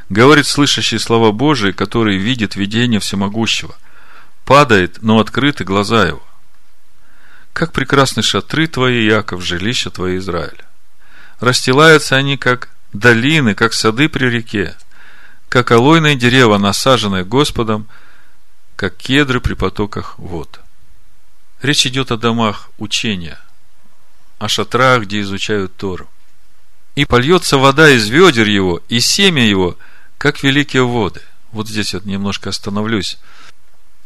говорит слышащий слова Божии, который видит видение всемогущего, падает, но открыты глаза его. Как прекрасны шатры твои, Яков, жилища твои, Израиля. Расстилаются они, как долины, как сады при реке, как алойные дерева, насаженные Господом, как кедры при потоках вод. Речь идет о домах учения – о шатрах, где изучают Тору. И польется вода из ведер его, и семя его, как великие воды. Вот здесь вот немножко остановлюсь.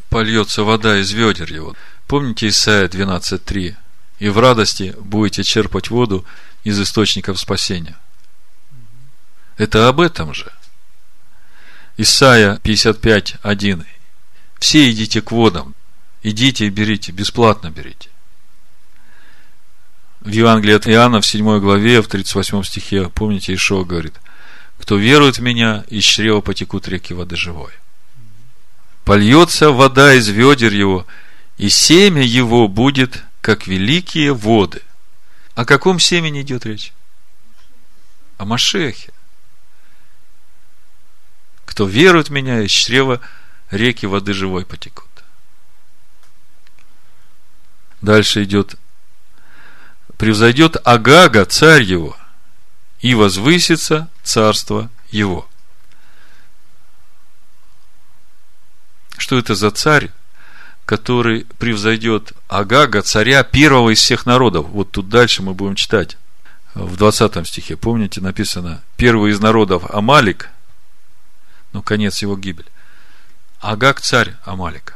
Польется вода из ведер его. Помните Исайя 12.3? И в радости будете черпать воду из источников спасения. Это об этом же. Исайя 55.1. Все идите к водам. Идите и берите, бесплатно берите в Евангелии от Иоанна в 7 главе, в 38 стихе, помните, Ишо говорит, кто верует в меня, из чрева потекут реки воды живой. Польется вода из ведер его, и семя его будет, как великие воды. О каком семени идет речь? О Машехе. Кто верует в меня, из чрева реки воды живой потекут. Дальше идет превзойдет Агага, царь его, и возвысится царство его. Что это за царь, который превзойдет Агага, царя первого из всех народов? Вот тут дальше мы будем читать. В 20 стихе, помните, написано, первый из народов Амалик, ну, конец его гибель. Агаг царь Амалика.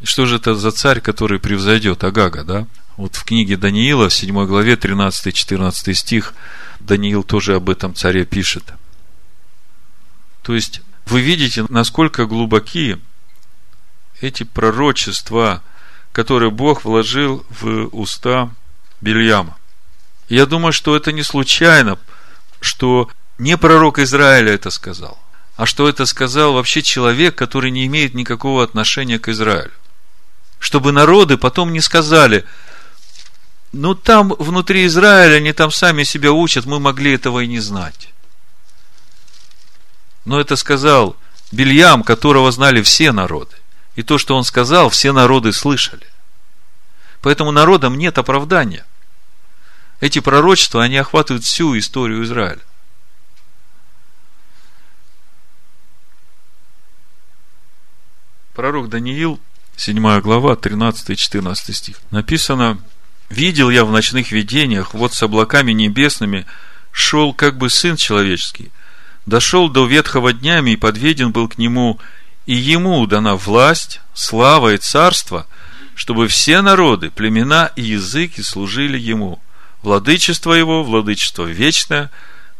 И что же это за царь, который превзойдет Агага, да? Вот в книге Даниила, в 7 главе, 13-14 стих, Даниил тоже об этом царе пишет. То есть, вы видите, насколько глубоки эти пророчества, которые Бог вложил в уста Бельяма. Я думаю, что это не случайно, что не пророк Израиля это сказал, а что это сказал вообще человек, который не имеет никакого отношения к Израилю. Чтобы народы потом не сказали – ну, там внутри Израиля они там сами себя учат, мы могли этого и не знать. Но это сказал Бельям, которого знали все народы. И то, что он сказал, все народы слышали. Поэтому народам нет оправдания. Эти пророчества, они охватывают всю историю Израиля. Пророк Даниил, 7 глава, 13 и 14 стих. Написано, «Видел я в ночных видениях, вот с облаками небесными шел как бы Сын Человеческий, дошел до ветхого днями и подведен был к Нему, и Ему дана власть, слава и царство, чтобы все народы, племена и языки служили Ему. Владычество Его, владычество вечное,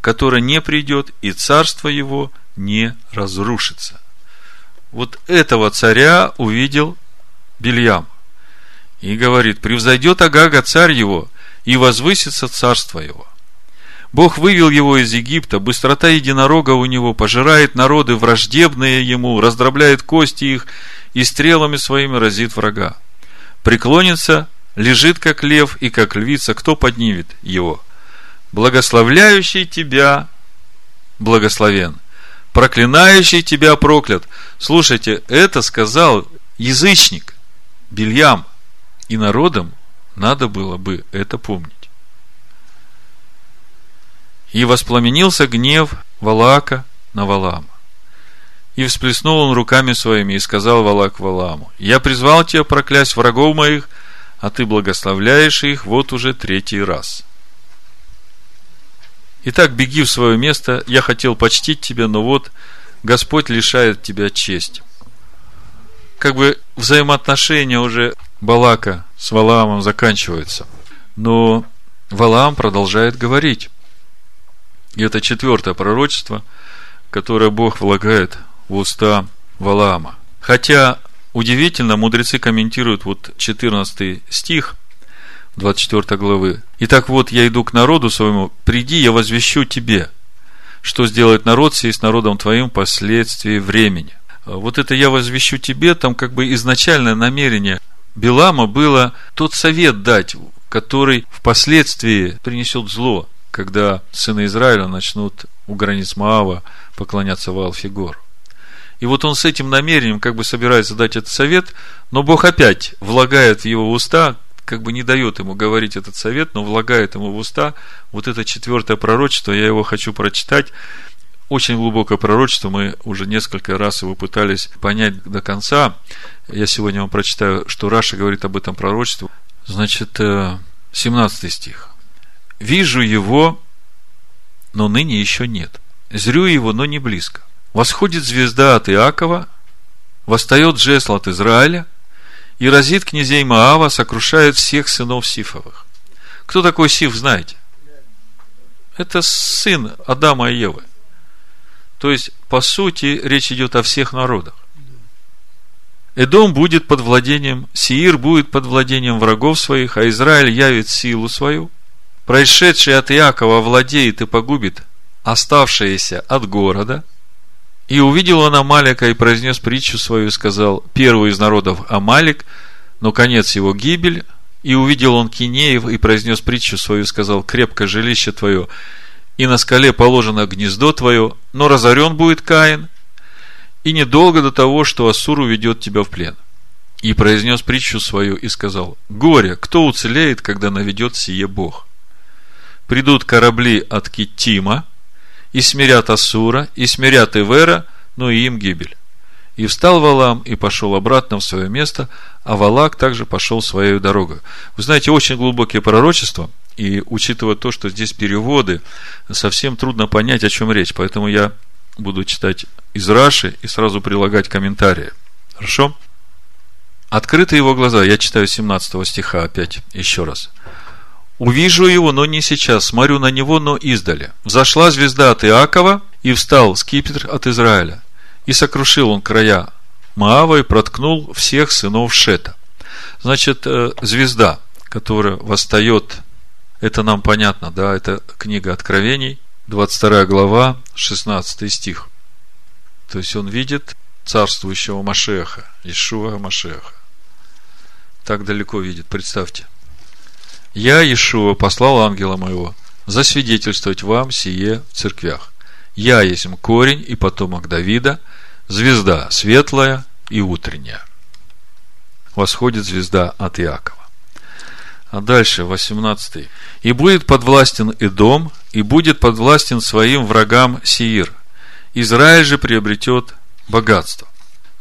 которое не придет, и царство Его не разрушится. Вот этого царя увидел Бельям. И говорит, превзойдет Агага царь его, и возвысится царство его. Бог вывел его из Египта, быстрота единорога у него пожирает народы враждебные ему, раздробляет кости их и стрелами своими разит врага. Преклонится, лежит как лев и как львица, кто поднимет его? Благословляющий тебя благословен, проклинающий тебя проклят. Слушайте, это сказал язычник, Бельям, и народам надо было бы это помнить. И воспламенился гнев Валаака на Валаама. И всплеснул он руками своими и сказал Валак Валааму, «Я призвал тебя проклясть врагов моих, а ты благословляешь их вот уже третий раз». Итак, беги в свое место, я хотел почтить тебя, но вот Господь лишает тебя чести. Как бы взаимоотношения уже Балака с Валаамом заканчиваются. Но Валаам продолжает говорить. И это четвертое пророчество, которое Бог влагает в уста Валаама. Хотя удивительно, мудрецы комментируют вот 14 стих 24 главы. Итак, вот я иду к народу своему, приди, я возвещу тебе, что сделает народ сей с народом твоим впоследствии времени. Вот это я возвещу тебе, там как бы изначальное намерение Билама было тот совет дать, который впоследствии принесет зло когда сыны Израиля начнут у границ Маава поклоняться Ваалфигор. И вот он с этим намерением как бы собирается дать этот совет, но Бог опять влагает в его уста, как бы не дает ему говорить этот совет, но влагает ему в уста вот это четвертое пророчество, я его хочу прочитать. Очень глубокое пророчество, мы уже несколько раз его пытались понять до конца. Я сегодня вам прочитаю, что Раша говорит об этом пророчестве. Значит, 17 э, стих. Вижу его, но ныне еще нет. Зрю его, но не близко. Восходит звезда от Иакова, восстает жезл от Израиля, и разит князей Маава, сокрушает всех сынов Сифовых. Кто такой Сиф, знаете? Это сын Адама и Евы. То есть, по сути, речь идет о всех народах. Эдом будет под владением, Сиир будет под владением врагов своих, а Израиль явит силу свою – происшедший от Иакова владеет и погубит оставшиеся от города. И увидел он Амалика и произнес притчу свою и сказал, первый из народов Амалик, но конец его гибель. И увидел он Кинеев и произнес притчу свою и сказал, крепкое жилище твое, и на скале положено гнездо твое, но разорен будет Каин, и недолго до того, что Ассур уведет тебя в плен. И произнес притчу свою и сказал, горе, кто уцелеет, когда наведет сие Бог? придут корабли от Китима, и смирят Асура, и смирят Ивера, но и им гибель. И встал Валам и пошел обратно в свое место, а Валак также пошел своей дорогой. Вы знаете, очень глубокие пророчества, и учитывая то, что здесь переводы, совсем трудно понять, о чем речь. Поэтому я буду читать из Раши и сразу прилагать комментарии. Хорошо? Открыты его глаза. Я читаю 17 стиха опять, еще раз. Увижу его, но не сейчас, смотрю на него, но издали. Взошла звезда от Иакова, и встал скипетр от Израиля. И сокрушил он края Маава и проткнул всех сынов Шета. Значит, э, звезда, которая восстает, это нам понятно, да, это книга Откровений, 22 глава, 16 стих. То есть он видит царствующего Машеха, Ишуа Машеха. Так далеко видит, представьте. Я, Иешуа, послал ангела моего засвидетельствовать вам сие в церквях. Я есть корень и потомок Давида, звезда светлая и утренняя. восходит звезда от Иакова. А дальше, 18. «И будет подвластен Идом, и будет подвластен своим врагам Сиир. Израиль же приобретет богатство».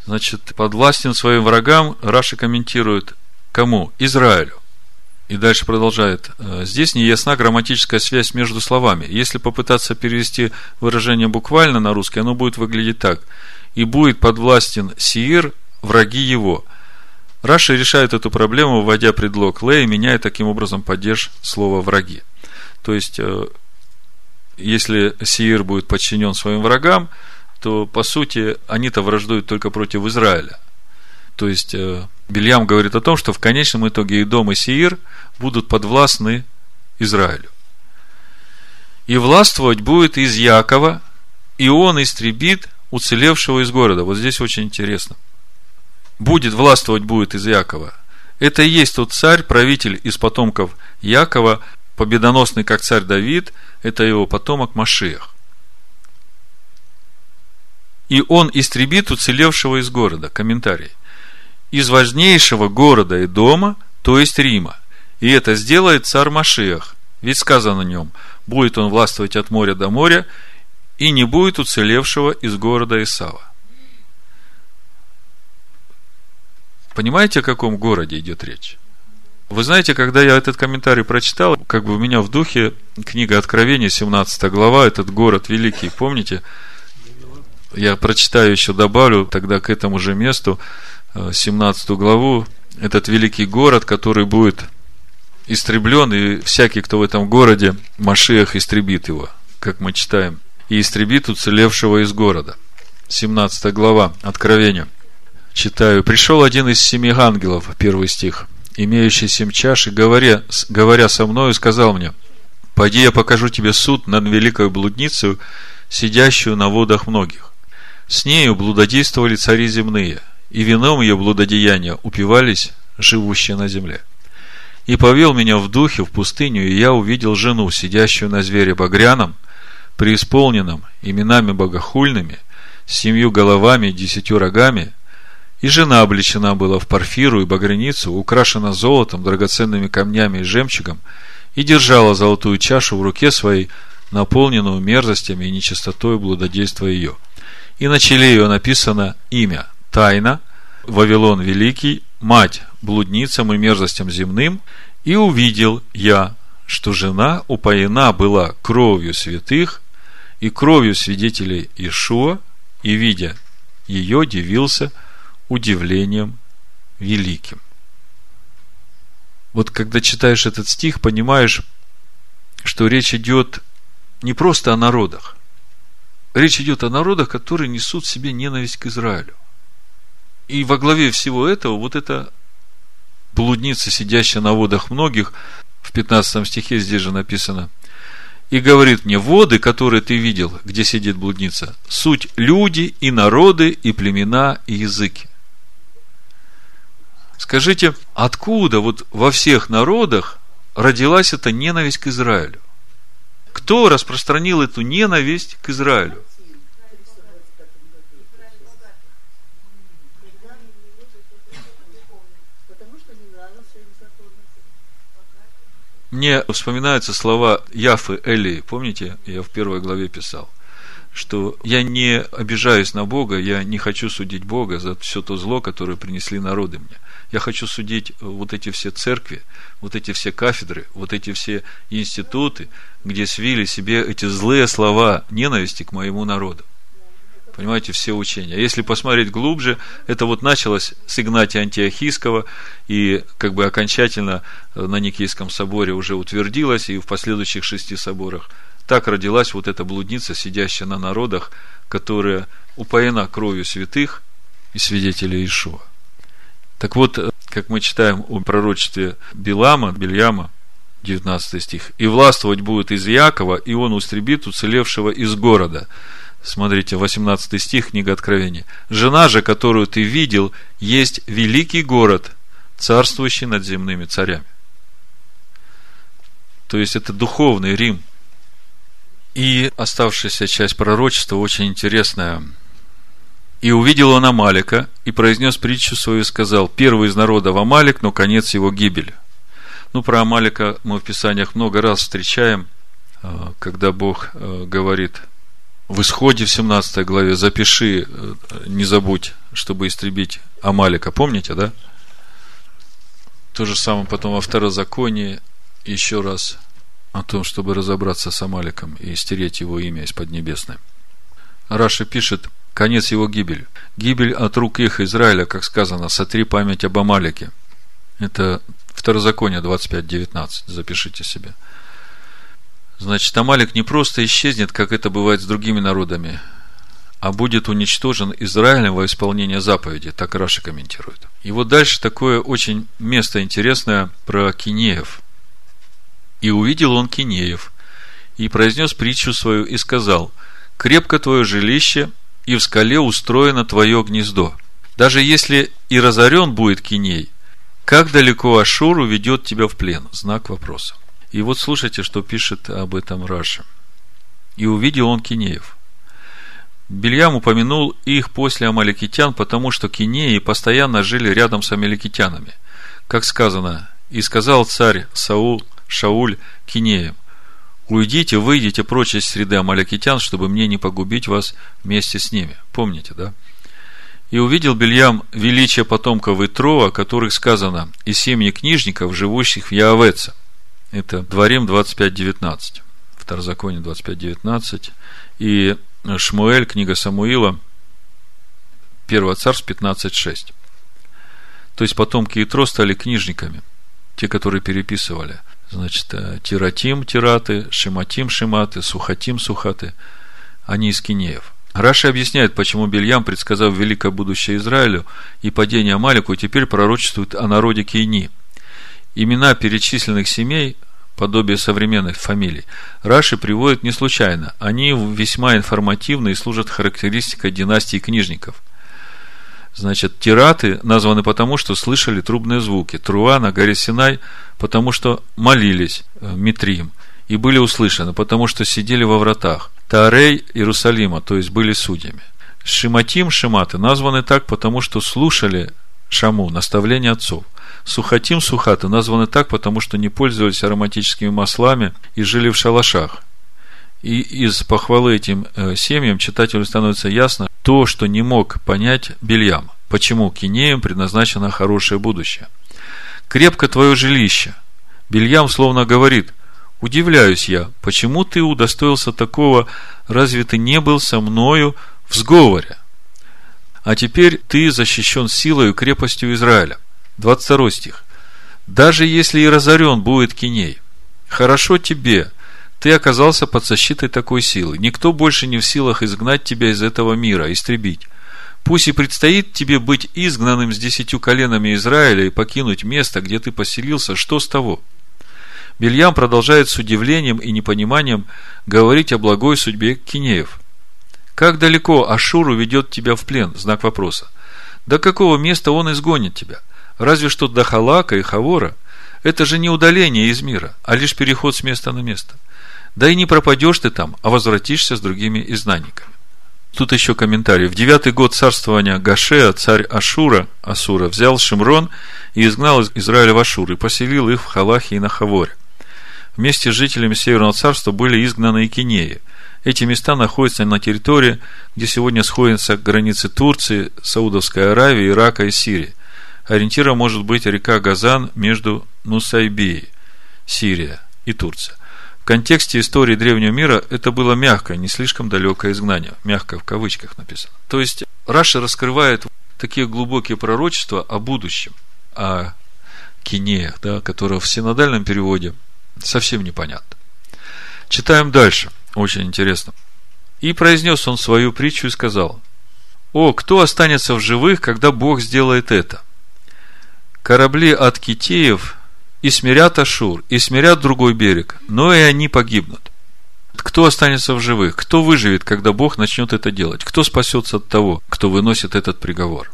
Значит, подвластен своим врагам, Раши комментирует, кому? Израилю. И дальше продолжает. «Э, здесь не ясна грамматическая связь между словами. Если попытаться перевести выражение буквально на русский, оно будет выглядеть так. И будет подвластен Сиир, враги его. Раши решает эту проблему, вводя предлог ле и меняя таким образом падеж слова враги. То есть, э, если Сиир будет подчинен своим врагам, то, по сути, они-то враждуют только против Израиля. То есть, э, Бельям говорит о том, что в конечном итоге и Дом, и Сеир будут подвластны Израилю. И властвовать будет из Якова, и он истребит уцелевшего из города. Вот здесь очень интересно. Будет властвовать будет из Якова. Это и есть тот царь, правитель из потомков Якова, победоносный, как царь Давид, это его потомок Машиах. И он истребит уцелевшего из города. Комментарий из важнейшего города и дома, то есть Рима. И это сделает царь Машиах. Ведь сказано о нем, будет он властвовать от моря до моря, и не будет уцелевшего из города Исава. Понимаете, о каком городе идет речь? Вы знаете, когда я этот комментарий прочитал, как бы у меня в духе книга Откровения, 17 глава, этот город великий, помните? Я прочитаю еще, добавлю тогда к этому же месту, 17 главу, этот великий город, который будет истреблен, и всякий, кто в этом городе, Машиах истребит его, как мы читаем, и истребит уцелевшего из города. 17 глава, Откровения. Читаю. «Пришел один из семи ангелов», первый стих, имеющий семь чаш, и говоря, говоря со мною, сказал мне, «Пойди, я покажу тебе суд над великой блудницей, сидящую на водах многих. С нею блудодействовали цари земные, и вином ее блудодеяния упивались живущие на земле. И повел меня в духе в пустыню, и я увидел жену, сидящую на звере багряном, преисполненном именами богохульными, с семью головами и десятью рогами, и жена облечена была в парфиру и багряницу, украшена золотом, драгоценными камнями и жемчугом, и держала золотую чашу в руке своей, наполненную мерзостями и нечистотой блудодейства ее. И на челе ее написано имя – тайна, Вавилон Великий, мать блудницам и мерзостям земным, и увидел я, что жена упоена была кровью святых и кровью свидетелей Ишуа, и, видя ее, дивился удивлением великим. Вот когда читаешь этот стих, понимаешь, что речь идет не просто о народах. Речь идет о народах, которые несут в себе ненависть к Израилю. И во главе всего этого вот эта блудница, сидящая на водах многих, в 15 стихе здесь же написано, и говорит мне, воды, которые ты видел, где сидит блудница, суть люди и народы, и племена, и языки. Скажите, откуда вот во всех народах родилась эта ненависть к Израилю? Кто распространил эту ненависть к Израилю? Мне вспоминаются слова Яфы Эли. Помните, я в первой главе писал, что я не обижаюсь на Бога, я не хочу судить Бога за все то зло, которое принесли народы мне. Я хочу судить вот эти все церкви, вот эти все кафедры, вот эти все институты, где свили себе эти злые слова ненависти к моему народу понимаете, все учения. А если посмотреть глубже, это вот началось с Игнатия Антиохийского, и как бы окончательно на Никейском соборе уже утвердилось, и в последующих шести соборах. Так родилась вот эта блудница, сидящая на народах, которая упоена кровью святых и свидетелей Ишуа. Так вот, как мы читаем о пророчестве Билама, Бельяма, 19 стих. «И властвовать будет из Якова, и он устребит уцелевшего из города». Смотрите, 18 стих, книга Откровения. «Жена же, которую ты видел, есть великий город, царствующий над земными царями». То есть, это духовный Рим. И оставшаяся часть пророчества очень интересная. И увидел он Амалика, и произнес притчу свою, и сказал, первый из народа в Амалик, но конец его гибель. Ну, про Амалика мы в Писаниях много раз встречаем, а, когда Бог э, говорит в исходе в 17 главе, запиши, э, не забудь, чтобы истребить Амалика. Помните, да? То же самое потом во второзаконии еще раз о том, чтобы разобраться с Амаликом и стереть его имя из Поднебесной. Раши пишет, конец его гибель. Гибель от рук их Израиля, как сказано, сотри память об Амалике. Это Второзаконие 25.19, запишите себе. Значит, Амалик не просто исчезнет, как это бывает с другими народами, а будет уничтожен Израилем во исполнение заповеди, так Раши комментирует. И вот дальше такое очень место интересное про Кинеев. И увидел он Кинеев, и произнес притчу свою, и сказал, «Крепко твое жилище, и в скале устроено твое гнездо. Даже если и разорен будет Киней, как далеко Ашур уведет тебя в плен? Знак вопроса. И вот слушайте, что пишет об этом Раша. И увидел он Кинеев. Бельям упомянул их после амаликитян, потому что кинеи постоянно жили рядом с амаликитянами. Как сказано, и сказал царь Саул, Шауль Кинеем, уйдите, выйдите прочь из среды амаликитян, чтобы мне не погубить вас вместе с ними. Помните, да? И увидел Бельям величие потомков Итрова, которых сказано, и семьи книжников, живущих в Яовеце. Это Дворим 25.19. Второзаконие 25.19. И Шмуэль, книга Самуила, 1 царств 15.6. То есть потомки Итро стали книжниками, те, которые переписывали. Значит, э, Тиратим, Тираты, Шиматим, Шиматы, Сухатим, Сухаты. Они из Кинеев. Раши объясняет, почему Бельям, предсказав великое будущее Израилю и падение Амалику, теперь пророчествует о народе Кейни. Имена перечисленных семей подобие современных фамилий, Раши приводит не случайно. Они весьма информативны и служат характеристикой династии книжников. Значит, тираты названы потому, что слышали трубные звуки. Труа на горе Синай, потому что молились э, Митрим и были услышаны, потому что сидели во вратах. Таарей Иерусалима, то есть были судьями. Шиматим, Шиматы названы так, потому что слушали Шаму, наставление отцов – Сухатим, сухаты названы так, потому что не пользовались ароматическими маслами и жили в шалашах. И из похвалы этим э, семьям читателю становится ясно то, что не мог понять Бельям, почему кинеям предназначено хорошее будущее. Крепко твое жилище. Бельям словно говорит, удивляюсь я, почему ты удостоился такого, разве ты не был со мною в сговоре? А теперь ты защищен силой и крепостью Израиля. 22 стих. Даже если и разорен будет Киней, хорошо тебе, ты оказался под защитой такой силы. Никто больше не в силах изгнать тебя из этого мира, истребить. Пусть и предстоит тебе быть изгнанным с десятью коленами Израиля и покинуть место, где ты поселился, что с того? Бельям продолжает с удивлением и непониманием говорить о благой судьбе Кинеев. Как далеко Ашур уведет тебя в плен? Знак вопроса. До какого места он изгонит тебя? Разве что до Халака и Хавора – это же не удаление из мира, а лишь переход с места на место. Да и не пропадешь ты там, а возвратишься с другими изгнанниками. Тут еще комментарий. В девятый год царствования Гашея царь Ашура, Асура, взял Шимрон и изгнал из Израиля в Ашур и поселил их в Халахе и на Хаворе. Вместе с жителями Северного царства были изгнаны и Кинеи. Эти места находятся на территории, где сегодня сходятся границы Турции, Саудовской Аравии, Ирака и Сирии. Ориентиром может быть река Газан между Нусайбией, Сирия и Турция. В контексте истории древнего мира это было мягкое, не слишком далекое изгнание. Мягко в кавычках написано. То есть Раша раскрывает такие глубокие пророчества о будущем, о кинеях, да, которые в синодальном переводе совсем непонятно. Читаем дальше. Очень интересно. И произнес он свою притчу и сказал, «О, кто останется в живых, когда Бог сделает это? Корабли от китеев и смирят Ашур, и смирят другой берег, но и они погибнут. Кто останется в живых? Кто выживет, когда Бог начнет это делать? Кто спасется от того, кто выносит этот приговор?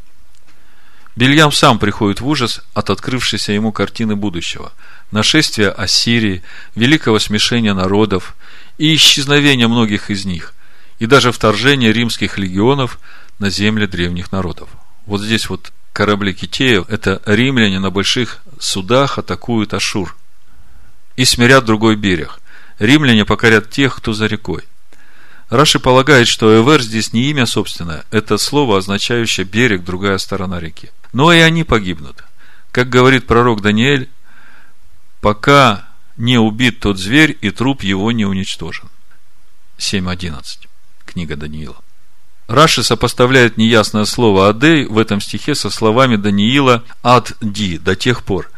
Бельям сам приходит в ужас от открывшейся ему картины будущего. Нашествия Ассирии, великого смешения народов и исчезновения многих из них, и даже вторжение римских легионов на земле древних народов. Вот здесь вот корабли Китеев – это римляне на больших судах атакуют Ашур и смирят другой берег. Римляне покорят тех, кто за рекой. Раши полагает, что Эвер здесь не имя собственное, это слово, означающее берег, другая сторона реки. Но и они погибнут. Как говорит пророк Даниэль, пока не убит тот зверь, и труп его не уничтожен. 7.11. Книга Даниила. Раши сопоставляет неясное слово «адей» в этом стихе со словами Даниила «ад-ди» до тех пор.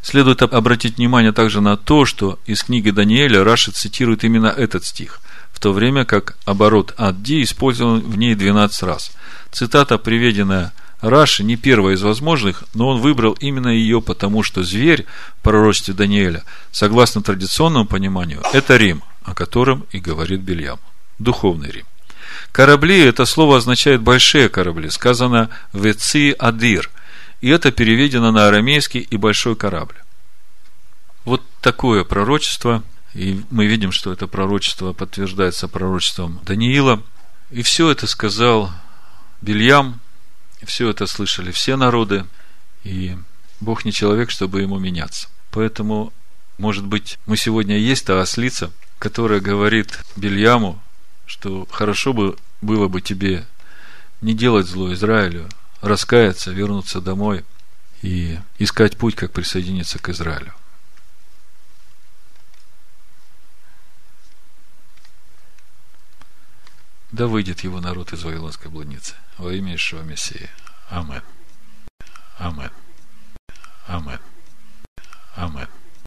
Следует обратить внимание также на то, что из книги Даниэля Раши цитирует именно этот стих, в то время как оборот «ад-ди» использован в ней 12 раз. Цитата, приведенная Раши, не первая из возможных, но он выбрал именно ее, потому что зверь в пророчестве Даниэля, согласно традиционному пониманию, это Рим, о котором и говорит Бельям. Духовный Рим. Корабли, это слово означает большие корабли. Сказано «веци адир». И это переведено на арамейский и большой корабль. Вот такое пророчество. И мы видим, что это пророчество подтверждается пророчеством Даниила. И все это сказал Бельям. Все это слышали все народы. И Бог не человек, чтобы ему меняться. Поэтому, может быть, мы сегодня есть та ослица, которая говорит Бельяму, что хорошо бы было бы тебе не делать зло Израилю, раскаяться, вернуться домой и искать путь, как присоединиться к Израилю. Да выйдет его народ из Вавилонской блудницы во имя Ишуа Мессии. Амин. Амин. Амин. Амин.